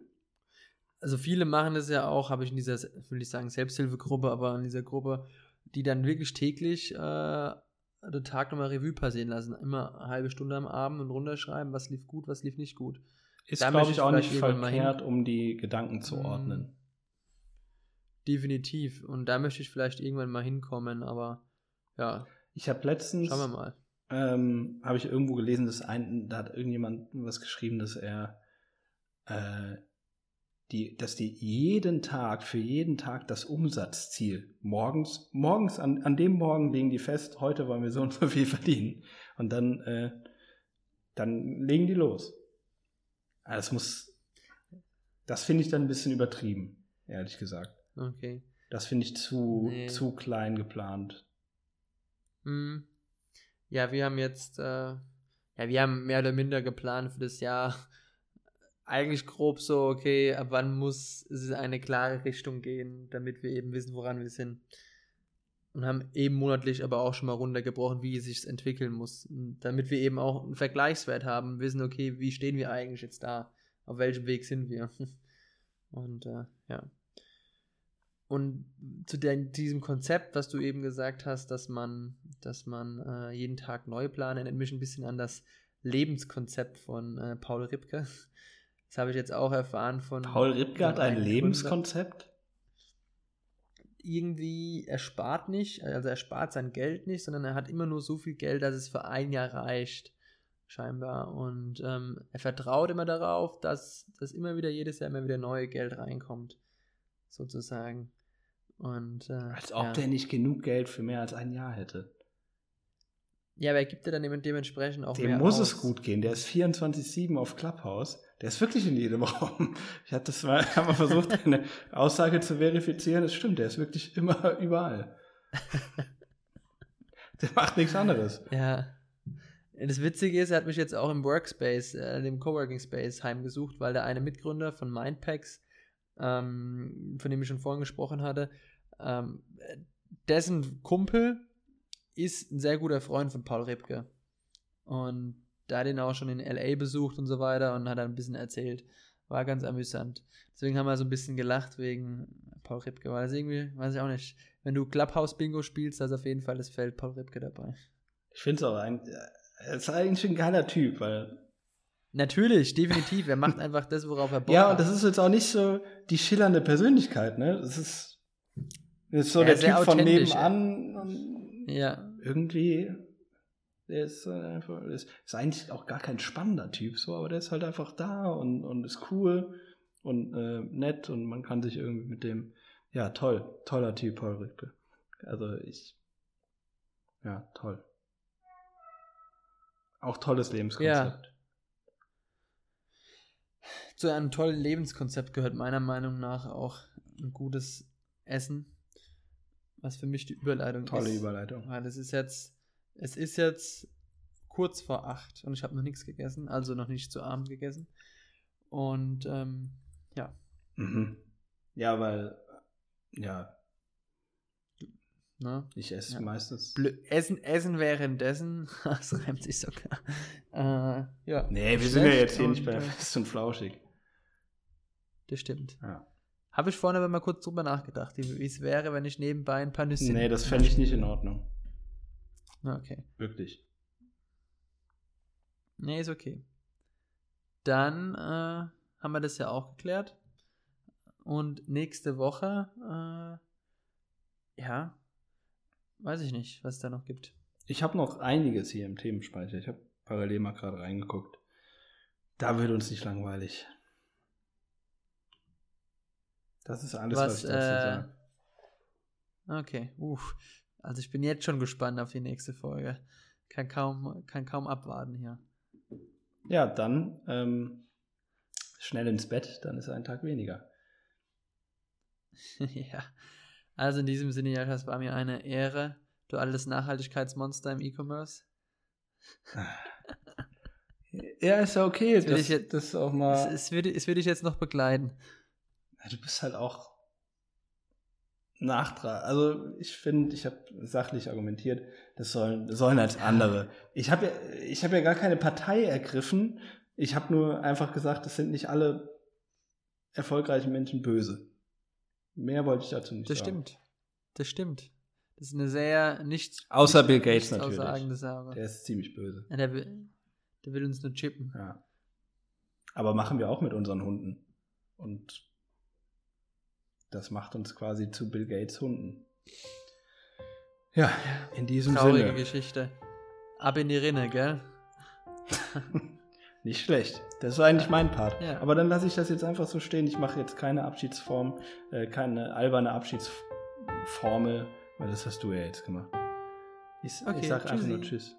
also viele machen das ja auch, habe ich in dieser, will ich sagen, Selbsthilfegruppe, aber in dieser Gruppe, die dann wirklich täglich äh, den Tag nochmal Revue passieren lassen. Immer eine halbe Stunde am Abend und runterschreiben, was lief gut, was lief nicht gut. Ist, glaube ich, auch nicht verkehrt, um die Gedanken zu mhm. ordnen. Definitiv. Und da möchte ich vielleicht irgendwann mal hinkommen, aber ja. Ich habe letztens. Schauen wir mal. Ähm, habe ich irgendwo gelesen, dass ein, da hat irgendjemand was geschrieben, dass er äh, die, dass die jeden Tag, für jeden Tag das Umsatzziel morgens, morgens an, an dem Morgen legen die fest, heute wollen wir so und so viel verdienen. Und dann, äh, dann legen die los. Das muss, das finde ich dann ein bisschen übertrieben, ehrlich gesagt. Okay. Das finde ich zu, nee. zu klein geplant. Hm. Ja, wir haben jetzt, äh, ja, wir haben mehr oder minder geplant für das Jahr eigentlich grob so, okay, ab wann muss es in eine klare Richtung gehen, damit wir eben wissen, woran wir sind. Und haben eben monatlich aber auch schon mal runtergebrochen, wie es sich entwickeln muss. Damit wir eben auch einen Vergleichswert haben, wissen, okay, wie stehen wir eigentlich jetzt da? Auf welchem Weg sind wir? Und äh, ja. Und zu den, diesem Konzept, was du eben gesagt hast, dass man, dass man äh, jeden Tag neu planen, erinnert mich ein bisschen an das Lebenskonzept von äh, Paul Ripke. Das habe ich jetzt auch erfahren von. Paul hat ein Lebenskonzept? Irgendwie, er spart nicht, also er spart sein Geld nicht, sondern er hat immer nur so viel Geld, dass es für ein Jahr reicht, scheinbar. Und ähm, er vertraut immer darauf, dass, dass immer wieder jedes Jahr immer wieder neue Geld reinkommt, sozusagen. Und, äh, als ob ja. der nicht genug Geld für mehr als ein Jahr hätte. Ja, aber er gibt ja dann dementsprechend auch Dem mehr muss aus. es gut gehen. Der ist 24-7 auf Clubhouse. Der ist wirklich in jedem Raum. Ich hatte das mal, habe mal versucht, eine Aussage zu verifizieren. Das stimmt, der ist wirklich immer überall. der macht nichts anderes. Ja. Das Witzige ist, er hat mich jetzt auch im Workspace, äh, dem Coworking Space heimgesucht, weil der eine Mitgründer von Mindpacks, ähm, von dem ich schon vorhin gesprochen hatte, ähm, dessen Kumpel ist ein sehr guter Freund von Paul Rebke. Und da hat ihn auch schon in LA besucht und so weiter und hat ein bisschen erzählt. War ganz amüsant. Deswegen haben wir so ein bisschen gelacht wegen Paul Ripke, weil das irgendwie, weiß ich auch nicht, wenn du Clubhouse Bingo spielst, da ist auf jeden Fall das Feld Paul Ripke dabei. Ich finde es auch ein, er ist eigentlich ein geiler Typ, weil. Natürlich, definitiv. Er macht einfach das, worauf er Bock Ja, und das ist jetzt auch nicht so die schillernde Persönlichkeit, ne? Das ist, das ist so der Typ von nebenan. Ja. Irgendwie der ist äh, einfach, ist, ist eigentlich auch gar kein spannender Typ, so, aber der ist halt einfach da und, und ist cool und äh, nett und man kann sich irgendwie mit dem, ja, toll, toller Typ, Paul Rüttke. Also ich, ja, toll. Auch tolles Lebenskonzept. Ja. Zu einem tollen Lebenskonzept gehört meiner Meinung nach auch ein gutes Essen, was für mich die Überleitung Tolle ist. Tolle Überleitung. Weil es ist jetzt es ist jetzt kurz vor acht und ich habe noch nichts gegessen, also noch nicht zu Abend gegessen. Und ähm, ja. Mhm. Ja, weil, ja. Na? Ich esse ja. meistens. Blö essen, essen währenddessen, das reimt sich sogar. Äh, ja. Nee, wir sind ja jetzt hier nicht bei Fest und Flauschig. Das stimmt. Ja. Habe ich vorhin aber mal kurz drüber nachgedacht, wie es wäre, wenn ich nebenbei ein paar Nüsse. Nee, das fände ich nicht in Ordnung. Okay. Wirklich. Nee, ist okay. Dann äh, haben wir das ja auch geklärt. Und nächste Woche, äh, ja, weiß ich nicht, was es da noch gibt. Ich habe noch einiges hier im Themenspeicher. Ich habe parallel mal gerade reingeguckt. Da wird uns nicht langweilig. Das ist alles, was, was ich dazu äh, sage. Okay, uff. Also ich bin jetzt schon gespannt auf die nächste Folge. Kann kaum, kann kaum abwarten hier. Ja, dann ähm, schnell ins Bett, dann ist ein Tag weniger. ja. Also in diesem Sinne, ja, das war mir eine Ehre. Du altes Nachhaltigkeitsmonster im E-Commerce. ja, ist ja okay. Das, das, jetzt, das auch mal. Es, es, würde, es würde ich jetzt noch begleiten. Du bist halt auch Nachtrag. Also ich finde, ich habe sachlich argumentiert, das sollen, das sollen als andere. Ich habe ja, ich habe ja gar keine Partei ergriffen. Ich habe nur einfach gesagt, es sind nicht alle erfolgreichen Menschen böse. Mehr wollte ich dazu nicht das sagen. Das stimmt. Das stimmt. Das ist eine sehr nicht. Außer nicht, Bill Gates natürlich. Der ist ziemlich böse. Ja, der, will, der will uns nur chippen. Ja. Aber machen wir auch mit unseren Hunden. Und das macht uns quasi zu Bill Gates Hunden. Ja, in diesem Traurige Sinne. Traurige Geschichte. Ab in die Rinne, gell? Nicht schlecht. Das war eigentlich mein Part. Ja. Aber dann lasse ich das jetzt einfach so stehen. Ich mache jetzt keine Abschiedsform, äh, keine alberne Abschiedsformel, weil das hast du ja jetzt gemacht. Ich, okay, ich sage einfach nur Tschüss.